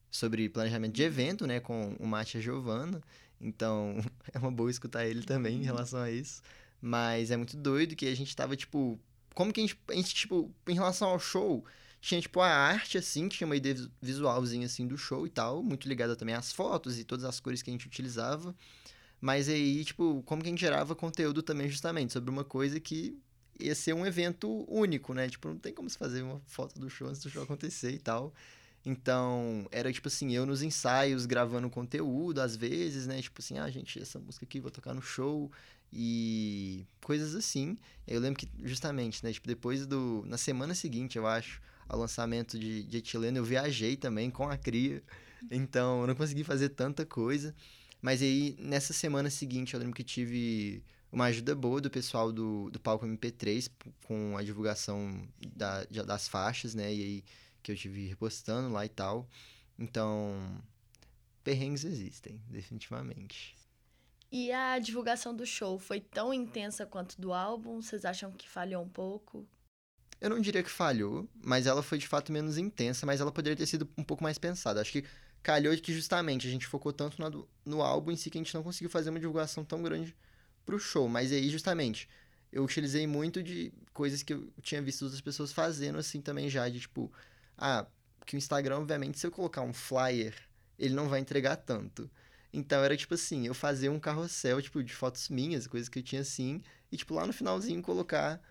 sobre planejamento de evento, né, com o Mate e a Giovana. Então, é uma boa escutar ele também em relação a isso. Mas é muito doido que a gente tava, tipo... Como que a gente, a gente tipo, em relação ao show, tinha, tipo, a arte, assim, tinha uma ideia vis- visualzinha, assim, do show e tal, muito ligada também às fotos e todas as cores que a gente utilizava. Mas aí, tipo, como que a gente gerava conteúdo também, justamente, sobre uma coisa que ia ser um evento único, né? Tipo, não tem como se fazer uma foto do show antes do show acontecer e tal. Então, era tipo assim, eu nos ensaios gravando conteúdo, às vezes, né? Tipo assim, ah, gente, essa música aqui vou tocar no show e coisas assim. Eu lembro que, justamente, né? Tipo, depois do. Na semana seguinte, eu acho, ao lançamento de, de Etileno, eu viajei também com a cria. Então, eu não consegui fazer tanta coisa. Mas aí, nessa semana seguinte, eu lembro que tive uma ajuda boa do pessoal do, do palco MP3 p- com a divulgação da, das faixas, né? E aí que eu tive repostando lá e tal. Então, perrengues existem, definitivamente. E a divulgação do show foi tão intensa quanto do álbum? Vocês acham que falhou um pouco? Eu não diria que falhou, mas ela foi de fato menos intensa, mas ela poderia ter sido um pouco mais pensada. Acho que calhou de que justamente a gente focou tanto na do- no álbum em si que a gente não conseguiu fazer uma divulgação tão grande pro show. Mas aí, justamente, eu utilizei muito de coisas que eu tinha visto outras pessoas fazendo assim também já, de tipo, ah, que o Instagram, obviamente, se eu colocar um flyer, ele não vai entregar tanto. Então era tipo assim, eu fazer um carrossel, tipo, de fotos minhas, coisas que eu tinha assim, e tipo, lá no finalzinho colocar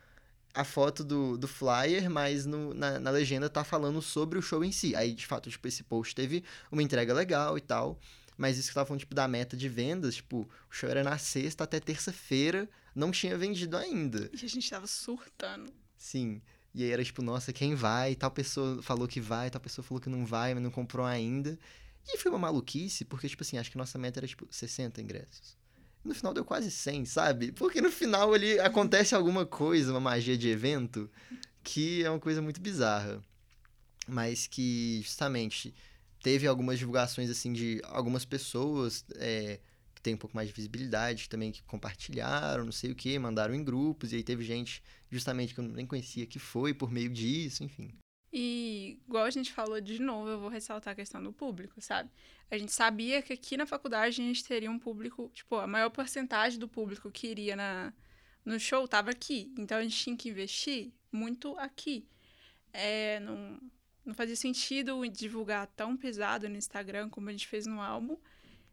a foto do, do flyer, mas no, na, na legenda tá falando sobre o show em si. Aí, de fato, tipo, esse post teve uma entrega legal e tal. Mas isso que eu tava falando, tipo, da meta de vendas, tipo, o show era na sexta até terça-feira, não tinha vendido ainda. E a gente tava surtando. Sim. E aí era tipo, nossa, quem vai? Tal pessoa falou que vai, tal pessoa falou que não vai, mas não comprou ainda. E foi uma maluquice, porque, tipo assim, acho que nossa meta era, tipo, 60 ingressos. No final deu quase 100, sabe? Porque no final ali acontece alguma coisa, uma magia de evento, que é uma coisa muito bizarra. Mas que, justamente, teve algumas divulgações, assim, de algumas pessoas é, que tem um pouco mais de visibilidade também, que compartilharam, não sei o que, mandaram em grupos, e aí teve gente, justamente, que eu nem conhecia que foi por meio disso, enfim. E, igual a gente falou de novo, eu vou ressaltar a questão do público, sabe? A gente sabia que aqui na faculdade a gente teria um público, tipo, a maior porcentagem do público que iria na, no show tava aqui. Então a gente tinha que investir muito aqui. É, não, não fazia sentido divulgar tão pesado no Instagram como a gente fez no álbum,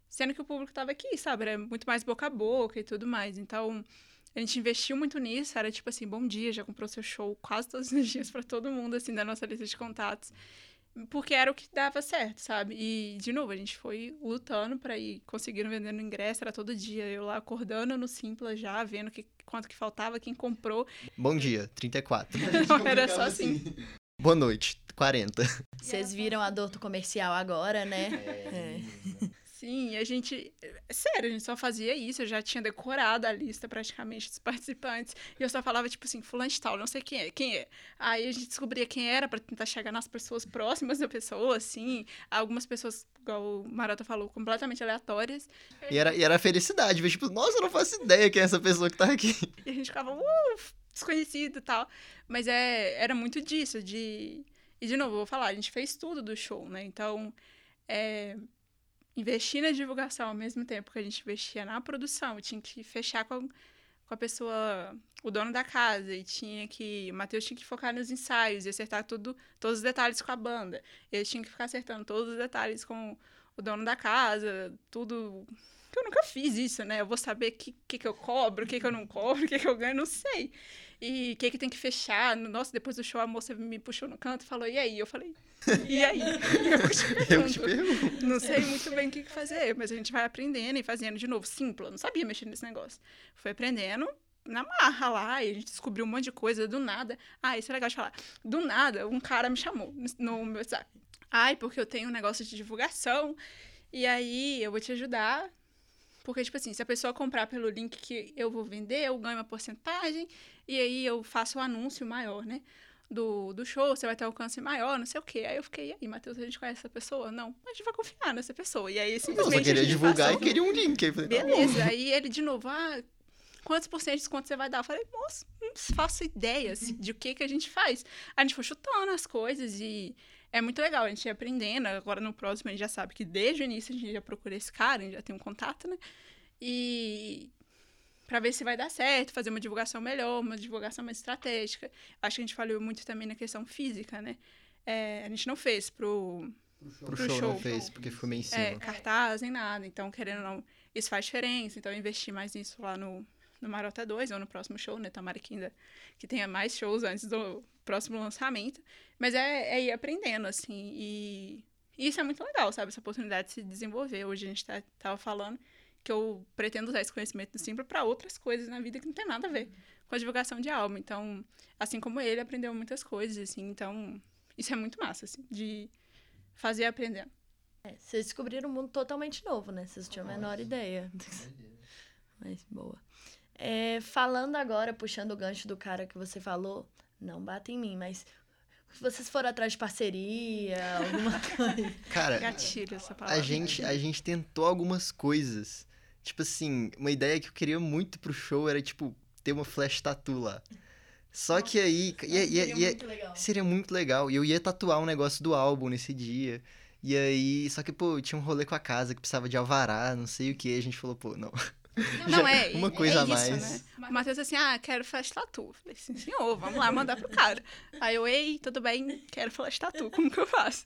sendo que o público tava aqui, sabe? Era muito mais boca a boca e tudo mais. Então, a gente investiu muito nisso, era tipo assim, bom dia, já comprou seu show quase todos os dias pra todo mundo, assim, da nossa lista de contatos. Porque era o que dava certo, sabe? E, de novo, a gente foi lutando pra ir conseguindo vendendo ingresso, era todo dia. Eu lá acordando no Simpla já, vendo que, quanto que faltava, quem comprou. Bom dia, 34. Não, era só assim. Boa noite, 40. Vocês viram a dor do comercial agora, né? É. Sim, a gente. é Sério, a gente só fazia isso. Eu já tinha decorado a lista praticamente dos participantes. E eu só falava, tipo assim, fulano de tal, não sei quem é, quem é. Aí a gente descobria quem era pra tentar chegar nas pessoas próximas da pessoa, assim. Algumas pessoas, igual o Marota falou, completamente aleatórias. E era, e era felicidade, tipo, nossa, eu não faço ideia quem é essa pessoa que tá aqui. E a gente ficava, uh, desconhecido e tal. Mas é, era muito disso, de. E de novo, eu vou falar, a gente fez tudo do show, né? Então, é, investir na divulgação ao mesmo tempo que a gente investia na produção, tinha que fechar com, com a pessoa, o dono da casa, e tinha que. O Matheus tinha que focar nos ensaios e acertar tudo, todos os detalhes com a banda. Ele tinha que ficar acertando todos os detalhes com o dono da casa, tudo. Eu nunca fiz isso, né? Eu vou saber o que, que, que eu cobro, o que, que eu não cobro, o que, que eu ganho, não sei. E o que, que tem que fechar. Nossa, depois do show a moça me puxou no canto e falou, e aí? Eu falei, e aí? Eu te pergunto. Não sei muito bem o que que fazer, mas a gente vai aprendendo e fazendo de novo. Simples, eu não sabia mexer nesse negócio. Foi aprendendo na marra lá, e a gente descobriu um monte de coisa do nada. Ah, isso é legal de falar. Do nada, um cara me chamou no- no meu WhatsApp. Ai, porque eu tenho um negócio de divulgação, e aí eu vou te ajudar. Porque, tipo assim, se a pessoa comprar pelo link que eu vou vender, eu ganho uma porcentagem, e aí eu faço o anúncio maior, né? Do, do show, você vai ter alcance maior, não sei o quê. Aí eu fiquei, e aí, Matheus, a gente conhece essa pessoa? Não, a gente vai confiar nessa pessoa. E aí, Eu simplesmente. só a queria divulgar passou- e queria um link. Aí falei, tá. Beleza. Aí ele de novo, ah, quantos por cento de desconto você vai dar? Eu falei, moço, não faço ideia assim, de o que, que a gente faz. A gente foi chutando as coisas e é muito legal, a gente ia aprendendo. Agora no próximo a gente já sabe que desde o início a gente já procura esse cara, a gente já tem um contato, né? E para ver se vai dar certo, fazer uma divulgação melhor, uma divulgação mais estratégica. Acho que a gente falou muito também na questão física, né? É, a gente não fez pro, Pro Pro show, não show. fez, porque ficou meio em cima. é, cartaz nem nada. Então, querendo ou não, isso faz diferença. Então, eu investi mais nisso lá no, no Marota 2 ou no próximo show, né? Tomara que ainda que tenha mais shows antes do próximo lançamento. Mas é, é ir aprendendo, assim. E, e isso é muito legal, sabe? Essa oportunidade de se desenvolver. Hoje a gente tá, tava falando que eu pretendo usar esse conhecimento do Simpla para outras coisas na vida que não tem nada a ver com a divulgação de álbum. Então, assim como ele, aprendeu muitas coisas, assim. Então, isso é muito massa, assim, de fazer aprendendo. É, vocês descobriram um mundo totalmente novo, né? Vocês não tinham a menor ideia. Mas boa. É, falando agora, puxando o gancho do cara que você falou, não bata em mim, mas vocês foram atrás de parceria, alguma coisa? Cara, Gatilho essa palavra. a gente, a gente tentou algumas coisas. Tipo assim, uma ideia que eu queria muito pro show era, tipo, ter uma flash tattoo lá. Só que aí. Ia, ia, ia, legal. seria muito legal. E eu ia tatuar um negócio do álbum nesse dia. E aí. Só que, pô, tinha um rolê com a casa que precisava de alvará, não sei o que. A gente falou, pô, não. Não, Já- é. uma é coisa a isso, mais. Né? O Matheus assim, ah, quero flash tatu. Falei, sim, senhor, vamos lá mandar pro cara. Aí eu, ei, tudo bem, quero flash tatu, como que eu faço?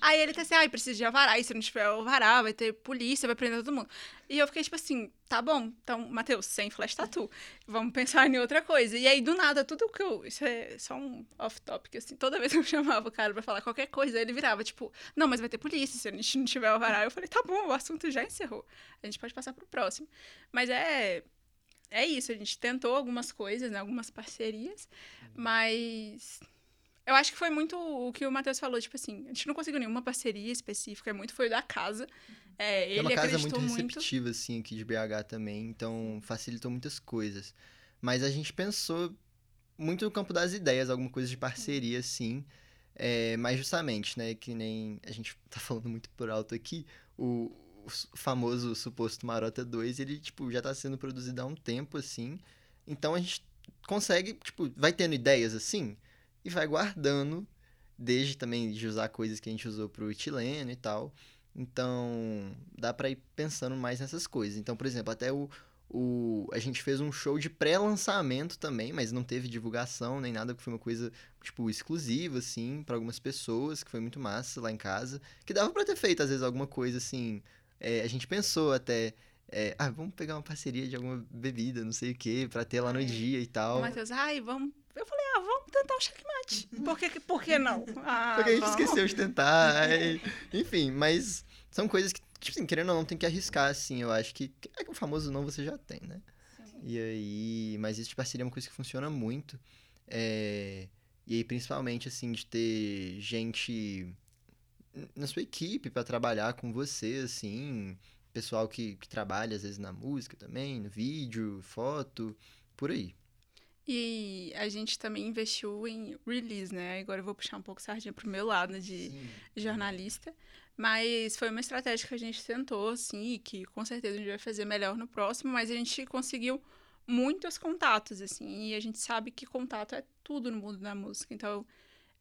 Aí ele tá assim, ai, preciso de alvará, e se não tiver alvará, vai ter polícia, vai prender todo mundo. E eu fiquei tipo assim, tá bom, então, Matheus, sem flash tatu. Vamos pensar em outra coisa. E aí, do nada, tudo que eu. Isso é só um off-topic, assim. Toda vez que eu chamava o cara pra falar qualquer coisa, ele virava, tipo, não, mas vai ter polícia se a gente não tiver alvará. Eu falei, tá bom, o assunto já encerrou. A gente pode passar pro próximo. Mas é. É isso, a gente tentou algumas coisas, né, algumas parcerias, mas eu acho que foi muito o que o Matheus falou, tipo assim, a gente não conseguiu nenhuma parceria específica, é muito foi da casa. É, ele é uma casa acreditou muito muito. receptiva, assim, aqui de BH também. Então, facilitou muitas coisas. Mas a gente pensou muito no campo das ideias, alguma coisa de parceria, sim. É, mas justamente, né, que nem a gente tá falando muito por alto aqui, o, o famoso suposto Marota 2, ele, tipo, já tá sendo produzido há um tempo, assim. Então a gente consegue, tipo, vai tendo ideias assim e vai guardando, desde também de usar coisas que a gente usou pro etileno e tal. Então, dá pra ir pensando mais nessas coisas. Então, por exemplo, até o, o a gente fez um show de pré-lançamento também, mas não teve divulgação nem nada, foi uma coisa tipo exclusiva assim pra algumas pessoas, que foi muito massa lá em casa, que dava pra ter feito às vezes alguma coisa assim. é, a gente pensou até é, ah, vamos pegar uma parceria de alguma bebida, não sei o que, pra ter lá no É. dia e O tal. Matheus, ai, vamos. Eu falei, ah, vamos tentar o checkmate. Por que, por que não? Ah, Porque a gente vamos. esqueceu de tentar. Enfim, mas são coisas que, tipo assim, querendo ou não, tem que arriscar, assim. Eu acho que. É que o famoso não você já tem, né? E aí. Mas isso de parceria é uma coisa que funciona muito. É, e aí, principalmente, assim, de ter gente na sua equipe pra trabalhar com você, assim. Pessoal que, que trabalha, às vezes, na música também, no vídeo, foto, por aí. E a gente também investiu em release, né? Agora eu vou puxar um pouco sardinha pro meu lado de jornalista. Mas foi uma estratégia que a gente tentou, assim, e que com certeza a gente vai fazer melhor no próximo, mas a gente conseguiu muitos contatos, assim, e a gente sabe que contato é tudo no mundo da música. Então,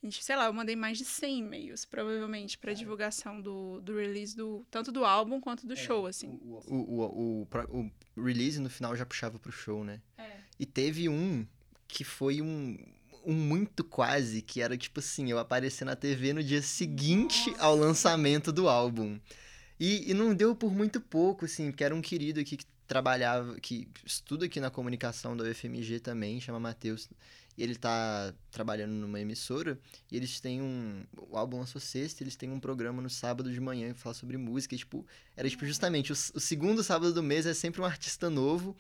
a gente, sei lá, eu mandei mais de 100 e-mails, provavelmente, para divulgação do, do release do tanto do álbum quanto do show, assim. O, o, o, pro- o release no final já puxava pro show, né? É. E teve um que foi um, um muito quase, que era tipo assim, eu aparecer na TV no dia seguinte ao lançamento do álbum. E, e não deu por muito pouco, assim, porque era um querido aqui que trabalhava, que estuda aqui na comunicação da UFMG também, chama Matheus. E ele tá trabalhando numa emissora e eles têm um. O álbum lançou sexta, eles têm um programa no sábado de manhã que fala sobre música. E, tipo, era tipo justamente o, o segundo sábado do mês é sempre um artista novo.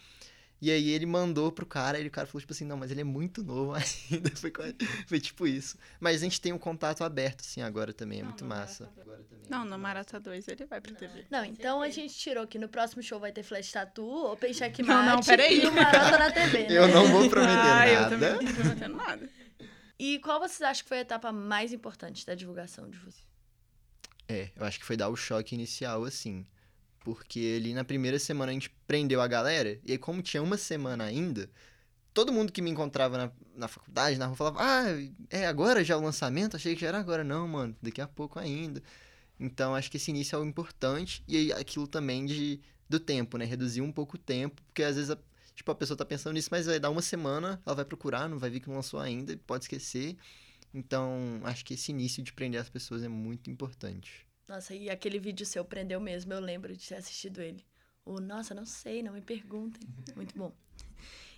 E aí ele mandou pro cara, e o cara falou, tipo assim, não, mas ele é muito novo ainda. Foi, quase- foi tipo isso. Mas a gente tem um contato aberto, assim, agora também, é muito massa. Não, no Marata 2 ele vai pra TV. Não, então a gente tirou que no próximo show vai ter Flash Tattoo, Open Checkmate Não, não, peraí. e o Marota na TV, né? Eu não vou prometer ah, eu nada. também não tô prometendo nada. E qual vocês acham que foi a etapa mais importante da divulgação de vocês? É, eu acho que foi dar o choque inicial, assim. Porque ali na primeira semana a gente prendeu a galera, e aí como tinha uma semana ainda, todo mundo que me encontrava na, na faculdade, na rua, falava, ah, é agora já o lançamento? Achei que já era agora. Não, mano, daqui a pouco ainda. Então acho que esse início é o importante, e aquilo também de, do tempo, né? Reduzir um pouco o tempo, porque às vezes a, tipo, a pessoa tá pensando nisso, mas vai dar uma semana, ela vai procurar, não vai ver que não lançou ainda, pode esquecer. Então, acho que esse início de prender as pessoas é muito importante. Nossa, e aquele vídeo seu prendeu mesmo, eu lembro de ter assistido ele. O Nossa, não sei, não me perguntem. Muito bom.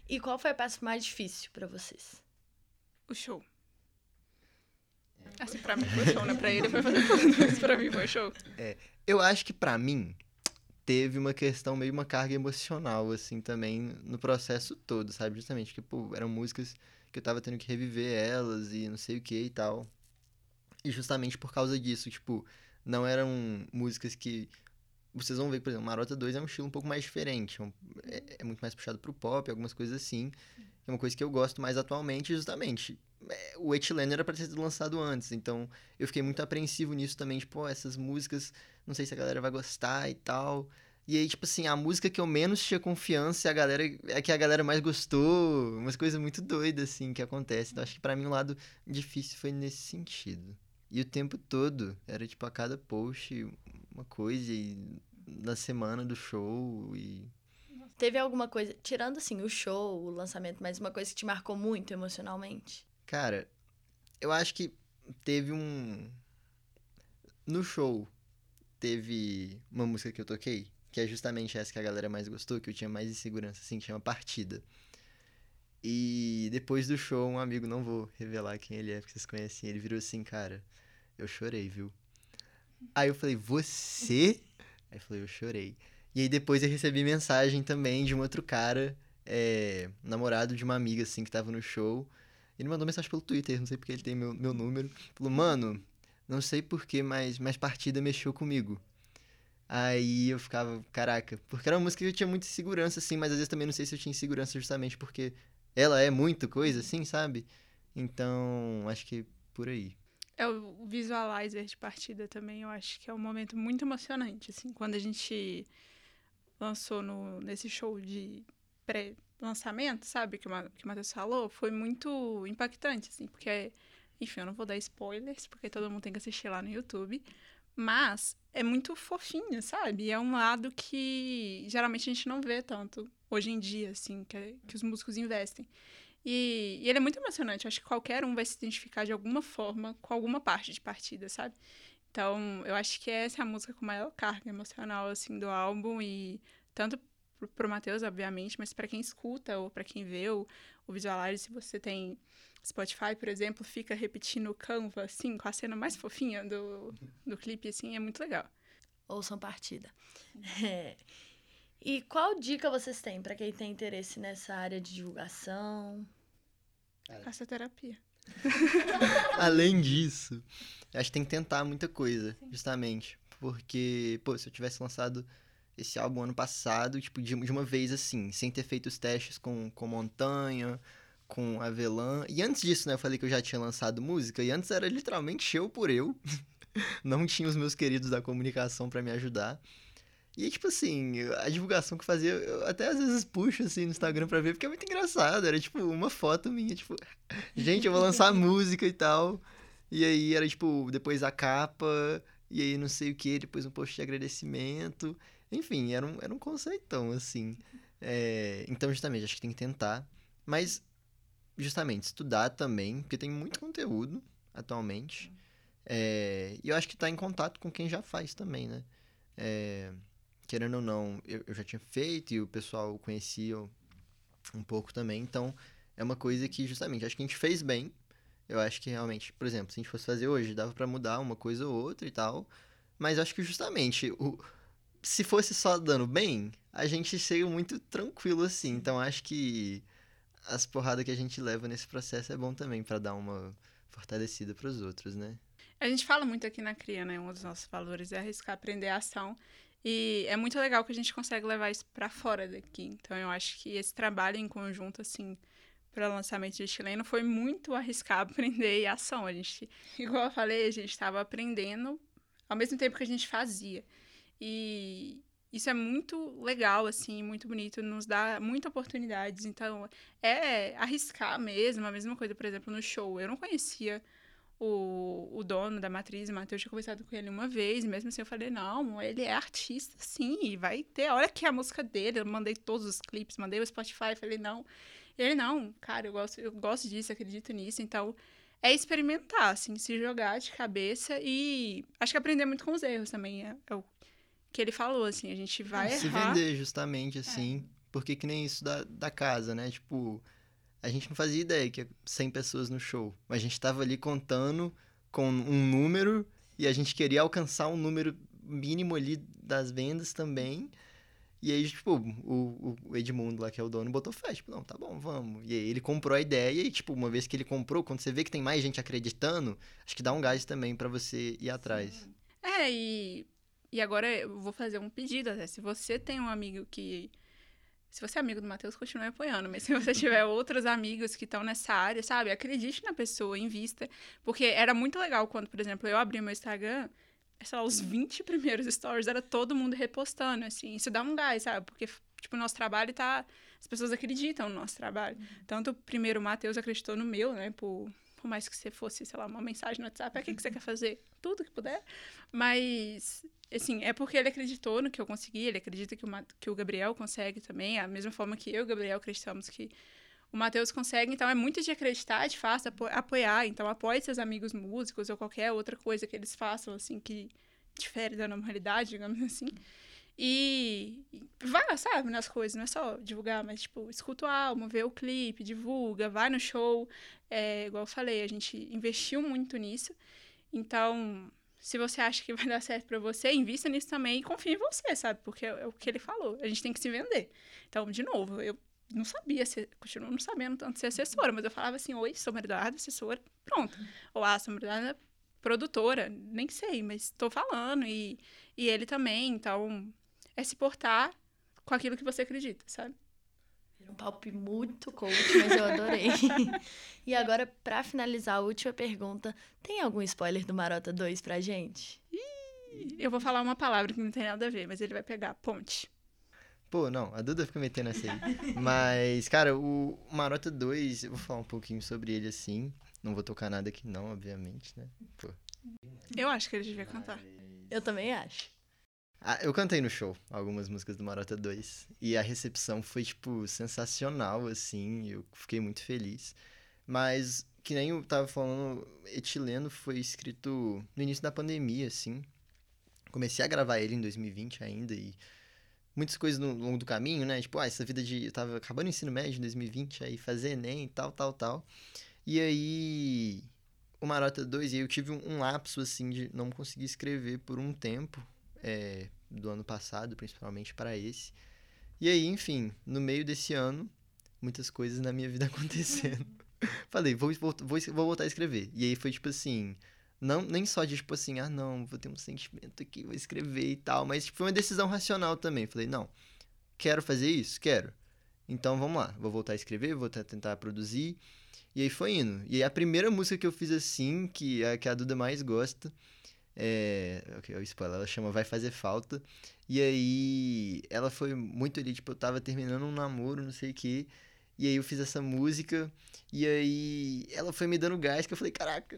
E qual foi a peça mais difícil pra vocês? O show. Assim, pra mim foi show, né? Pra ele foi fazer tudo, mas pra mim foi show. Eu acho que pra mim teve uma questão meio uma carga emocional assim também no processo todo, sabe? Justamente que pô, eram músicas que eu tava tendo que reviver elas e não sei o que e tal. E justamente por causa disso, tipo, não eram músicas que vocês vão ver, por exemplo, Marota 2 é um estilo um pouco mais diferente, é um- é, é muito mais puxado pro pop, algumas coisas assim. É uma coisa que eu gosto mais atualmente, justamente. É, O Etilene era pra ter sido lançado antes, então eu fiquei muito apreensivo nisso também, tipo, essas músicas não sei se a galera vai gostar e tal. E aí, tipo assim, a música que eu menos tinha confiança e a galera, é que a galera mais gostou. Umas coisas muito doidas, assim, que acontecem. Então, acho que pra mim o lado difícil foi nesse sentido. E o tempo todo, era tipo a cada post uma coisa, e na semana do show, e Teve alguma coisa, tirando assim o show, o lançamento, mas uma coisa que te marcou muito emocionalmente? Cara, eu acho que teve um. No show, teve uma música que eu toquei, que é justamente essa que a galera mais gostou, que eu tinha mais insegurança, assim, que chama Partida. E depois do show, um amigo, não vou revelar quem ele é, porque vocês conhecem, ele virou assim, cara, eu chorei, viu? Aí eu falei, você? Aí eu falei, eu chorei. E aí depois eu recebi mensagem também de um outro cara, é, namorado de uma amiga, assim, que tava no show. Ele mandou mensagem pelo Twitter, não sei porque ele tem meu, meu número. Falou, mano, não sei porquê, mas, mas partida mexeu comigo. Aí eu ficava, caraca, porque era uma música que eu tinha muita insegurança, assim, mas às vezes também não sei se eu tinha insegurança justamente porque ela é muito coisa, assim, sabe? Então, acho que por aí. É o visualizer de partida também, eu acho que é um momento muito emocionante, assim, quando a gente lançou no, nesse show de pré-lançamento, sabe, que, o Ma- que o Matheus falou, foi muito impactante, assim, porque, enfim, eu não vou dar spoilers, porque todo mundo tem que assistir lá no YouTube, mas é muito fofinho, sabe? É um lado que geralmente a gente não vê tanto hoje em dia, assim, que, que os músicos investem. E, e ele é muito emocionante. Eu acho que qualquer um vai se identificar de alguma forma com alguma parte de partida, sabe? Então, eu acho que essa é a música com maior carga emocional, assim, do álbum. E tanto pro, pro Matheus, obviamente, mas para quem escuta ou para quem vê o, o Visualize, se você tem Spotify, por exemplo, fica repetindo o Canva, assim, com a cena mais fofinha do, do clipe, assim, é muito legal. Ouçam partida. É. E qual dica vocês têm pra quem tem interesse nessa área de divulgação? Faça terapia. Além disso, acho que tem que tentar muita coisa, justamente. Porque, pô, se eu tivesse lançado esse álbum ano passado, tipo, de, de uma vez assim, sem ter feito os testes com, com Montanha, com Avelã. E antes disso, né, eu falei que eu já tinha lançado música, e antes era literalmente eu por eu. Não tinha os meus queridos da comunicação pra me ajudar. E tipo assim, a divulgação que eu fazia, eu até às vezes puxo assim no Instagram pra ver, porque é muito engraçado. Era tipo uma foto minha, tipo, gente, eu vou lançar música e tal. E aí era tipo, depois a capa, e aí não sei o que, depois um post de agradecimento. Enfim, era um, era um conceitão, assim. É, então, justamente, acho que tem que tentar. Mas, justamente, estudar também, porque tem muito conteúdo atualmente. É, e eu acho que tá em contato com quem já faz também, né? É, querendo ou não, eu, eu já tinha feito e o pessoal conhecia um pouco também. Então, é uma coisa que, justamente, acho que a gente fez bem. Eu acho que realmente, por exemplo, se a gente fosse fazer hoje, dava para mudar uma coisa ou outra e tal. Mas acho que justamente, o, se fosse só dando bem, a gente seria muito tranquilo assim. Então acho que as porradas que a gente leva nesse processo é bom também para dar uma fortalecida para os outros, né? A gente fala muito aqui na CRIA, né? Um dos nossos valores é arriscar aprender a ação. E é muito legal que a gente consegue levar isso para fora daqui. Então eu acho que esse trabalho em conjunto, assim, para o lançamento de chileno foi muito arriscar aprender e ação. A gente, igual eu falei, a gente estava aprendendo ao mesmo tempo que a gente fazia. E isso é muito legal, assim, muito bonito, nos dá muitas oportunidades. Então, é arriscar mesmo, a mesma coisa, por exemplo, no show. Eu não conhecia o, o dono da matriz, o Matheus, tinha conversado com ele uma vez, e mesmo assim eu falei, não, ele é artista, sim, e vai ter. Olha que é a música dele, eu mandei todos os clipes, mandei o Spotify, falei, não. E ele, não, cara, eu gosto, eu gosto disso, acredito nisso, então é experimentar, assim, se jogar de cabeça e acho que aprender muito com os erros também. É, é o que ele falou, assim, a gente vai se errar. vender, justamente, assim. É. Porque que nem isso da, da casa, né? Tipo, a gente não fazia ideia que 100 pessoas no show. Mas a gente tava ali contando com um número e a gente queria alcançar um número mínimo ali das vendas também. E aí, tipo, o, o Edmundo lá, que é o dono, botou fé, tipo, não, tá bom, vamos. E aí ele comprou a ideia e, tipo, uma vez que ele comprou, quando você vê que tem mais gente acreditando, acho que dá um gás também para você ir atrás. É, e, e agora eu vou fazer um pedido até. Se você tem um amigo que. Se você é amigo do Matheus, continue apoiando. Mas se você tiver outros amigos que estão nessa área, sabe? Acredite na pessoa, invista. Porque era muito legal quando, por exemplo, eu abri meu Instagram sei lá, os 20 primeiros stories era todo mundo repostando, assim. Isso dá um gás, sabe? Porque, tipo, o nosso trabalho tá... As pessoas acreditam no nosso trabalho. Uhum. Tanto primeiro o Matheus acreditou no meu, né? Por, por mais que você fosse, sei lá, uma mensagem no WhatsApp, o que, você quer fazer? Tudo que puder. Mas, assim, é porque ele acreditou no que eu consegui, ele acredita que o, que o Gabriel consegue também, a mesma forma que eu e o Gabriel acreditamos que o Matheus consegue, então é muito de acreditar, de fácil apo apoiar. Então apoie seus amigos músicos ou qualquer outra coisa que eles façam, assim, que difere da normalidade, digamos assim. E, vai, sabe, nas coisas, não é só divulgar, mas, tipo, escuta o álbum, vê o clipe, divulga, vai no show. É, igual eu falei, a gente investiu muito nisso. Então, se você acha que vai dar certo para você, invista nisso também e confie em você, sabe? Porque é, é o que ele falou, a gente tem que se vender. Então, de novo, eu não sabia ser, continuo não sabendo tanto ser assessora, mas eu falava assim, oi, sou Eduardo, assessora, pronto. Ou ah, sou Eduardo, produtora, nem sei, mas estou falando, e, e ele também, então é se portar com aquilo que você acredita, sabe? Um palpe muito coach, mas eu adorei. e agora, para finalizar a última pergunta, tem algum spoiler do Marota 2 pra gente? eu vou falar uma palavra que não tem nada a ver, mas ele vai pegar ponte. Pô, não, a Duda fica metendo essa aí. Mas, cara, o Marota 2, eu vou falar um pouquinho sobre ele assim. Não vou tocar nada aqui, não, obviamente, né? Pô. Eu acho que ele devia cantar. Eu também acho. Ah, eu cantei no show algumas músicas do Marota 2. E a recepção foi, tipo, sensacional, assim. Eu fiquei muito feliz. Mas, que nem eu tava falando, Etileno foi escrito no início da pandemia, assim. Comecei a gravar ele em 2020 ainda e muitas coisas no longo do caminho, né? Tipo, ah, essa vida de. Eu tava acabando o ensino médio em 2020, aí fazer Enem e tal, tal, tal. E aí. O Marota 2, e aí eu tive um, um lapso, assim, de não conseguir escrever por um tempo, é, do ano passado, principalmente para esse. E aí, enfim, no meio desse ano, muitas coisas na minha vida acontecendo. Falei, vou, vou, vou, vou voltar a escrever. E aí foi tipo assim não, nem só de, tipo assim, ah, não, vou ter um sentimento aqui, vou escrever e tal. Mas tipo, foi uma decisão racional também. Falei, não, quero fazer isso? Quero. Então vamos lá, vou voltar a escrever, vou tentar produzir. E aí foi indo. E aí a primeira música que eu fiz assim, que é a que a Duda mais gosta, é. Ok, o spoiler, ela chama Vai Fazer Falta. E aí ela foi muito ali, tipo, eu tava terminando um namoro, não sei o quê. E aí eu fiz essa música. E aí ela foi me dando gás, que eu falei, caraca,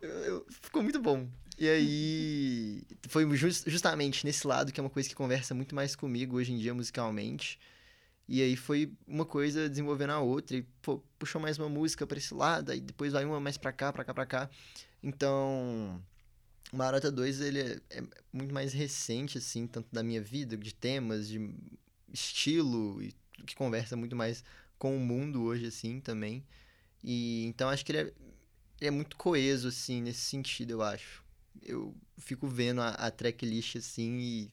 eu, eu, ficou muito bom. E aí, foi just, justamente nesse lado que é uma coisa que conversa muito mais comigo hoje em dia musicalmente. E aí foi uma coisa desenvolvendo a outra, e pô, puxou mais uma música pra esse lado, aí depois vai uma mais pra cá, pra cá, pra cá. Então, Marota 2, ele é, é muito mais recente, assim, tanto da minha vida, de temas, de estilo, e que conversa muito mais com o mundo hoje, assim, também. E então acho que ele é, ele é muito coeso, assim, nesse sentido, eu acho. Eu fico vendo a, a tracklist, assim, e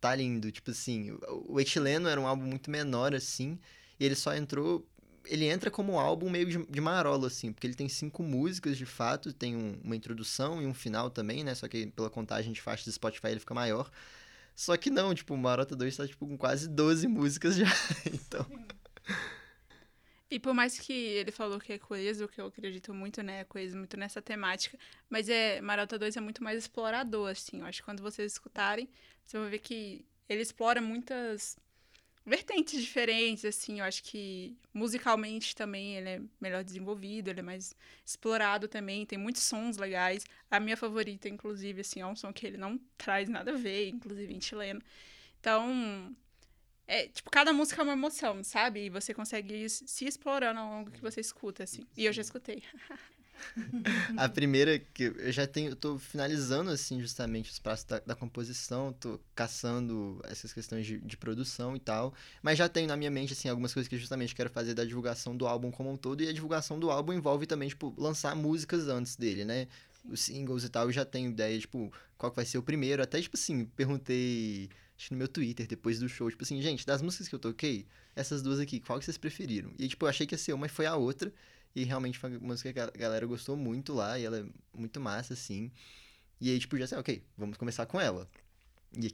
tá lindo. Tipo assim, o, o Etileno era um álbum muito menor, assim, e ele só entrou. Ele entra como um álbum meio de, de marola, assim, porque ele tem cinco músicas de fato, tem um- uma introdução e um final também, né? Só que pela contagem de faixas do Spotify ele fica maior. Só que não, tipo, o Marota 2 tá tipo, com quase 12 músicas já. então. E por mais que ele falou que é coeso, que eu acredito muito, né? É coeso muito nessa temática. Mas é Marota 2 é muito mais explorador, assim. Eu acho que quando vocês escutarem, vocês vão ver que ele explora muitas vertentes diferentes, assim. Eu acho que musicalmente também ele é melhor desenvolvido, ele é mais explorado também. Tem muitos sons legais. A minha favorita, inclusive, assim, é um som que ele não traz nada a ver, inclusive em chileno. Então, é, tipo, cada música é uma emoção, sabe? E você consegue ir se explorando ao longo que você escuta, assim. E eu já escutei. A primeira que eu já tenho, eu tô finalizando assim justamente os passos da, da composição, tô caçando essas questões de, de produção e tal, mas já tenho na minha mente assim algumas coisas que justamente quero fazer da divulgação do álbum como um todo e a divulgação do álbum envolve também tipo lançar músicas antes dele, né? Os singles e tal, eu já tenho ideia tipo qual que vai ser o primeiro, até tipo assim, perguntei no meu Twitter depois do show, tipo assim, gente, das músicas que eu toquei, essas duas aqui, qual que vocês preferiram? E tipo, eu achei que ia ser uma e foi a outra. E realmente foi uma música que a galera gostou muito lá, e ela é muito massa, assim. E aí, tipo, já sei, ok, vamos começar com ela. E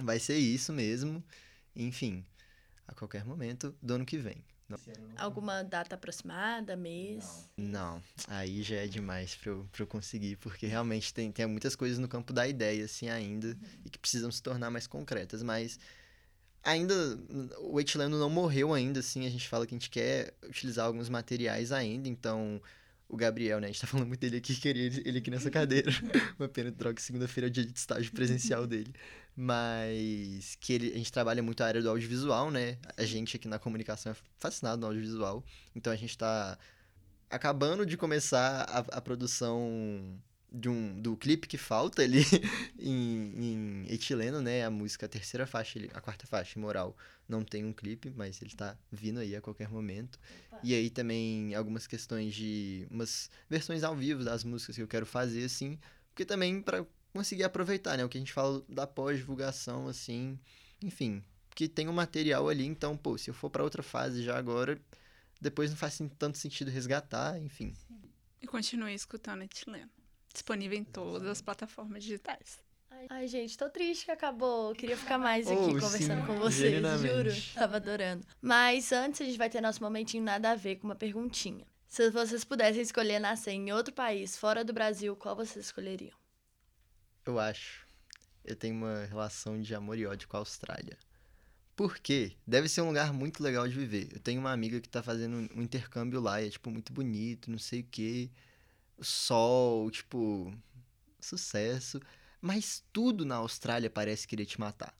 vai ser isso mesmo. Enfim, a qualquer momento do ano que vem. Não, Alguma data aproximada, mês? não aí já é demais pra eu, pra eu conseguir, porque realmente tem, tem muitas coisas no campo da ideia, assim, ainda, e que precisam se tornar mais concretas, mas ainda o Etileno não morreu ainda, assim, a gente fala que a gente quer utilizar alguns materiais ainda, então o Gabriel, né, a gente tá falando muito dele aqui, queria ele, ele aqui nessa cadeira, uma pena, droga, segunda-feira é o dia de estágio presencial dele, mas que ele, a gente trabalha muito a área do audiovisual, né, a gente aqui na comunicação é fascinado no audiovisual, então a gente tá acabando de começar a, a produção de um, do clipe que falta ali em, em etileno, né? A música, a terceira faixa, ele- a quarta faixa, Moral, não tem um clipe, mas ele tá vindo aí a qualquer momento. E aí também algumas questões de umas versões ao vivo das músicas que eu quero fazer, assim, porque também pra conseguir aproveitar, né? O que a gente fala da pós-divulgação, assim, enfim, que tem um material ali, então, pô, se eu for pra outra fase já agora, depois não faz tanto sentido resgatar, enfim. E continue escutando Etileno. Disponível em todas as plataformas digitais. Ai, gente, tô triste que acabou. Queria ficar mais aqui Oh, conversando sim, com vocês, juro. Tava adorando. Mas antes a gente vai ter nosso momentinho nada a ver com uma perguntinha. Se vocês pudessem escolher nascer em outro país, fora do Brasil, qual vocês escolheriam? Eu acho. Eu tenho uma relação de amor e ódio com a Austrália. Por quê? Deve ser um lugar muito legal de viver. Eu tenho uma amiga que tá fazendo um intercâmbio lá e é, tipo, muito bonito, não sei o quê. Sol, tipo, sucesso. Mas tudo na Austrália parece querer te matar.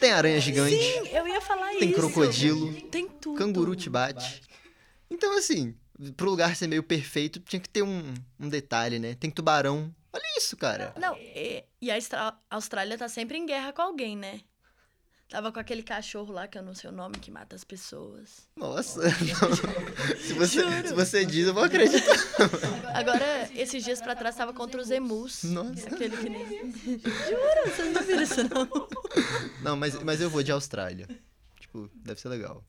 Tem aranha gigante, Sim, eu ia falar tem isso. crocodilo, Tem tudo. canguru te bate. Então, assim, pro lugar ser meio perfeito, tinha que ter um, um detalhe, né? Tem tubarão. Olha isso, cara. Não, e, e a Austrália tá sempre em guerra com alguém, né? Tava com aquele cachorro lá, que eu não sei o nome, que mata as pessoas. Nossa, se, você, Juro. se você diz, eu vou acreditar. Agora, esses dias pra trás, tava contra os emus. Nossa. Aquele que nem... Juro, vocês não viram isso, não? Não, mas, mas eu vou de Austrália. Tipo, deve ser legal.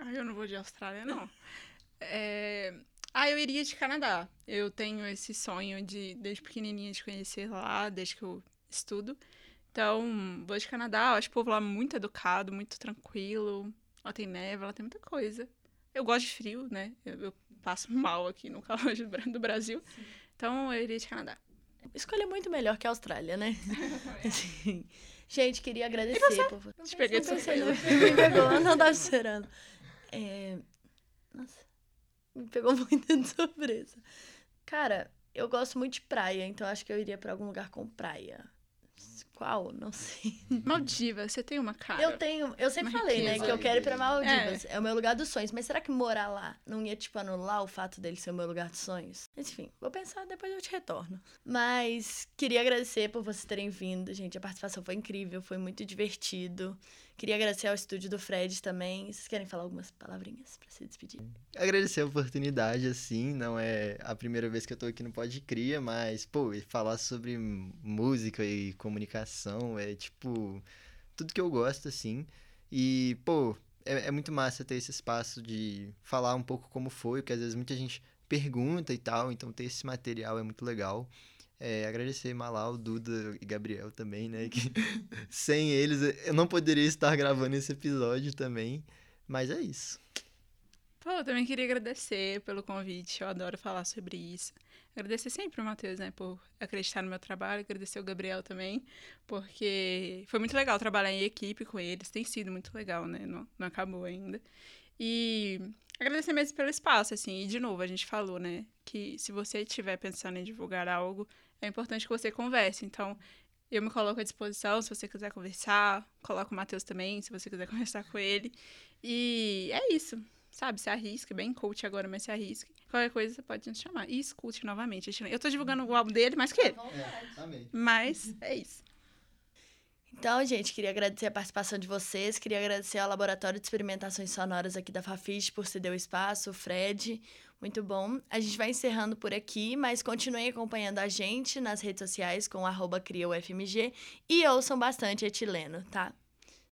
Ah, eu não vou de Austrália, não. É, Ah, eu iria de Canadá. Eu tenho esse sonho de, desde pequenininha, de conhecer lá, desde que eu estudo. Então, vou de Canadá. Eu acho o povo lá muito educado, muito tranquilo. Lá tem neve, lá tem muita coisa. Eu gosto de frio, né? Eu, eu passo mal aqui no calor do Bra- do Brasil. Então, eu iria de Canadá. Escolha muito melhor que a Austrália, né? Assim, Gente, queria agradecer. Por... Te peguei de surpresa. não. Me pegou, eu não tava esperando. É, Nossa, me pegou muito de surpresa. Cara, eu gosto muito de praia, então acho que eu iria pra algum lugar com praia. Qual? Não sei. Maldivas, você tem uma cara. Eu tenho, eu sempre Uma falei, né, riqueza. que eu quero ir pra Maldivas. É. o meu lugar dos sonhos. Mas será que morar lá não ia, tipo, anular o fato dele ser o meu lugar dos sonhos? Enfim, vou pensar, depois eu te retorno. Mas queria agradecer por vocês terem vindo, gente. A participação foi incrível, foi muito divertido. Queria agradecer ao estúdio do Fred também. Vocês querem falar algumas palavrinhas pra se despedir? Agradecer a oportunidade, assim, não é a primeira vez que eu tô aqui no Pode Cria, mas, pô, falar sobre música e comunicação é, tipo, tudo que eu gosto, assim. E, pô, é, é muito massa ter esse espaço de falar um pouco como foi, porque às vezes muita gente pergunta e tal, então ter esse material é muito legal. É, agradecer Malau, Duda e Gabriel também, né? Que sem eles eu não poderia estar gravando esse episódio também. Mas é isso. Pô, eu também queria agradecer pelo convite. Eu adoro falar sobre isso. Agradecer sempre o Matheus, né, por acreditar no meu trabalho. Agradecer o Gabriel também, porque foi muito legal trabalhar em equipe com eles. Tem sido muito legal, né? Não, não acabou ainda. E agradecer mesmo pelo espaço, assim. E, de novo, a gente falou, né, que se você estiver pensando em divulgar algo, é importante que você converse. Então, eu me coloco à disposição se você quiser conversar. Coloco o Matheus também, se você quiser conversar com ele. E é isso. Sabe, se arrisque, bem coach agora, mas se arrisque. Qualquer coisa você pode nos chamar. E escute novamente. Eu tô divulgando o álbum dele mais que ele. amei. Mas é isso. Então, gente, queria agradecer a participação de vocês, queria agradecer ao Laboratório de Experimentações Sonoras aqui da Fafiche por ceder o espaço, o Fred, muito bom. A gente vai encerrando por aqui, mas continuem acompanhando a gente nas redes sociais com arroba criaufmg e ouçam bastante etileno, tá?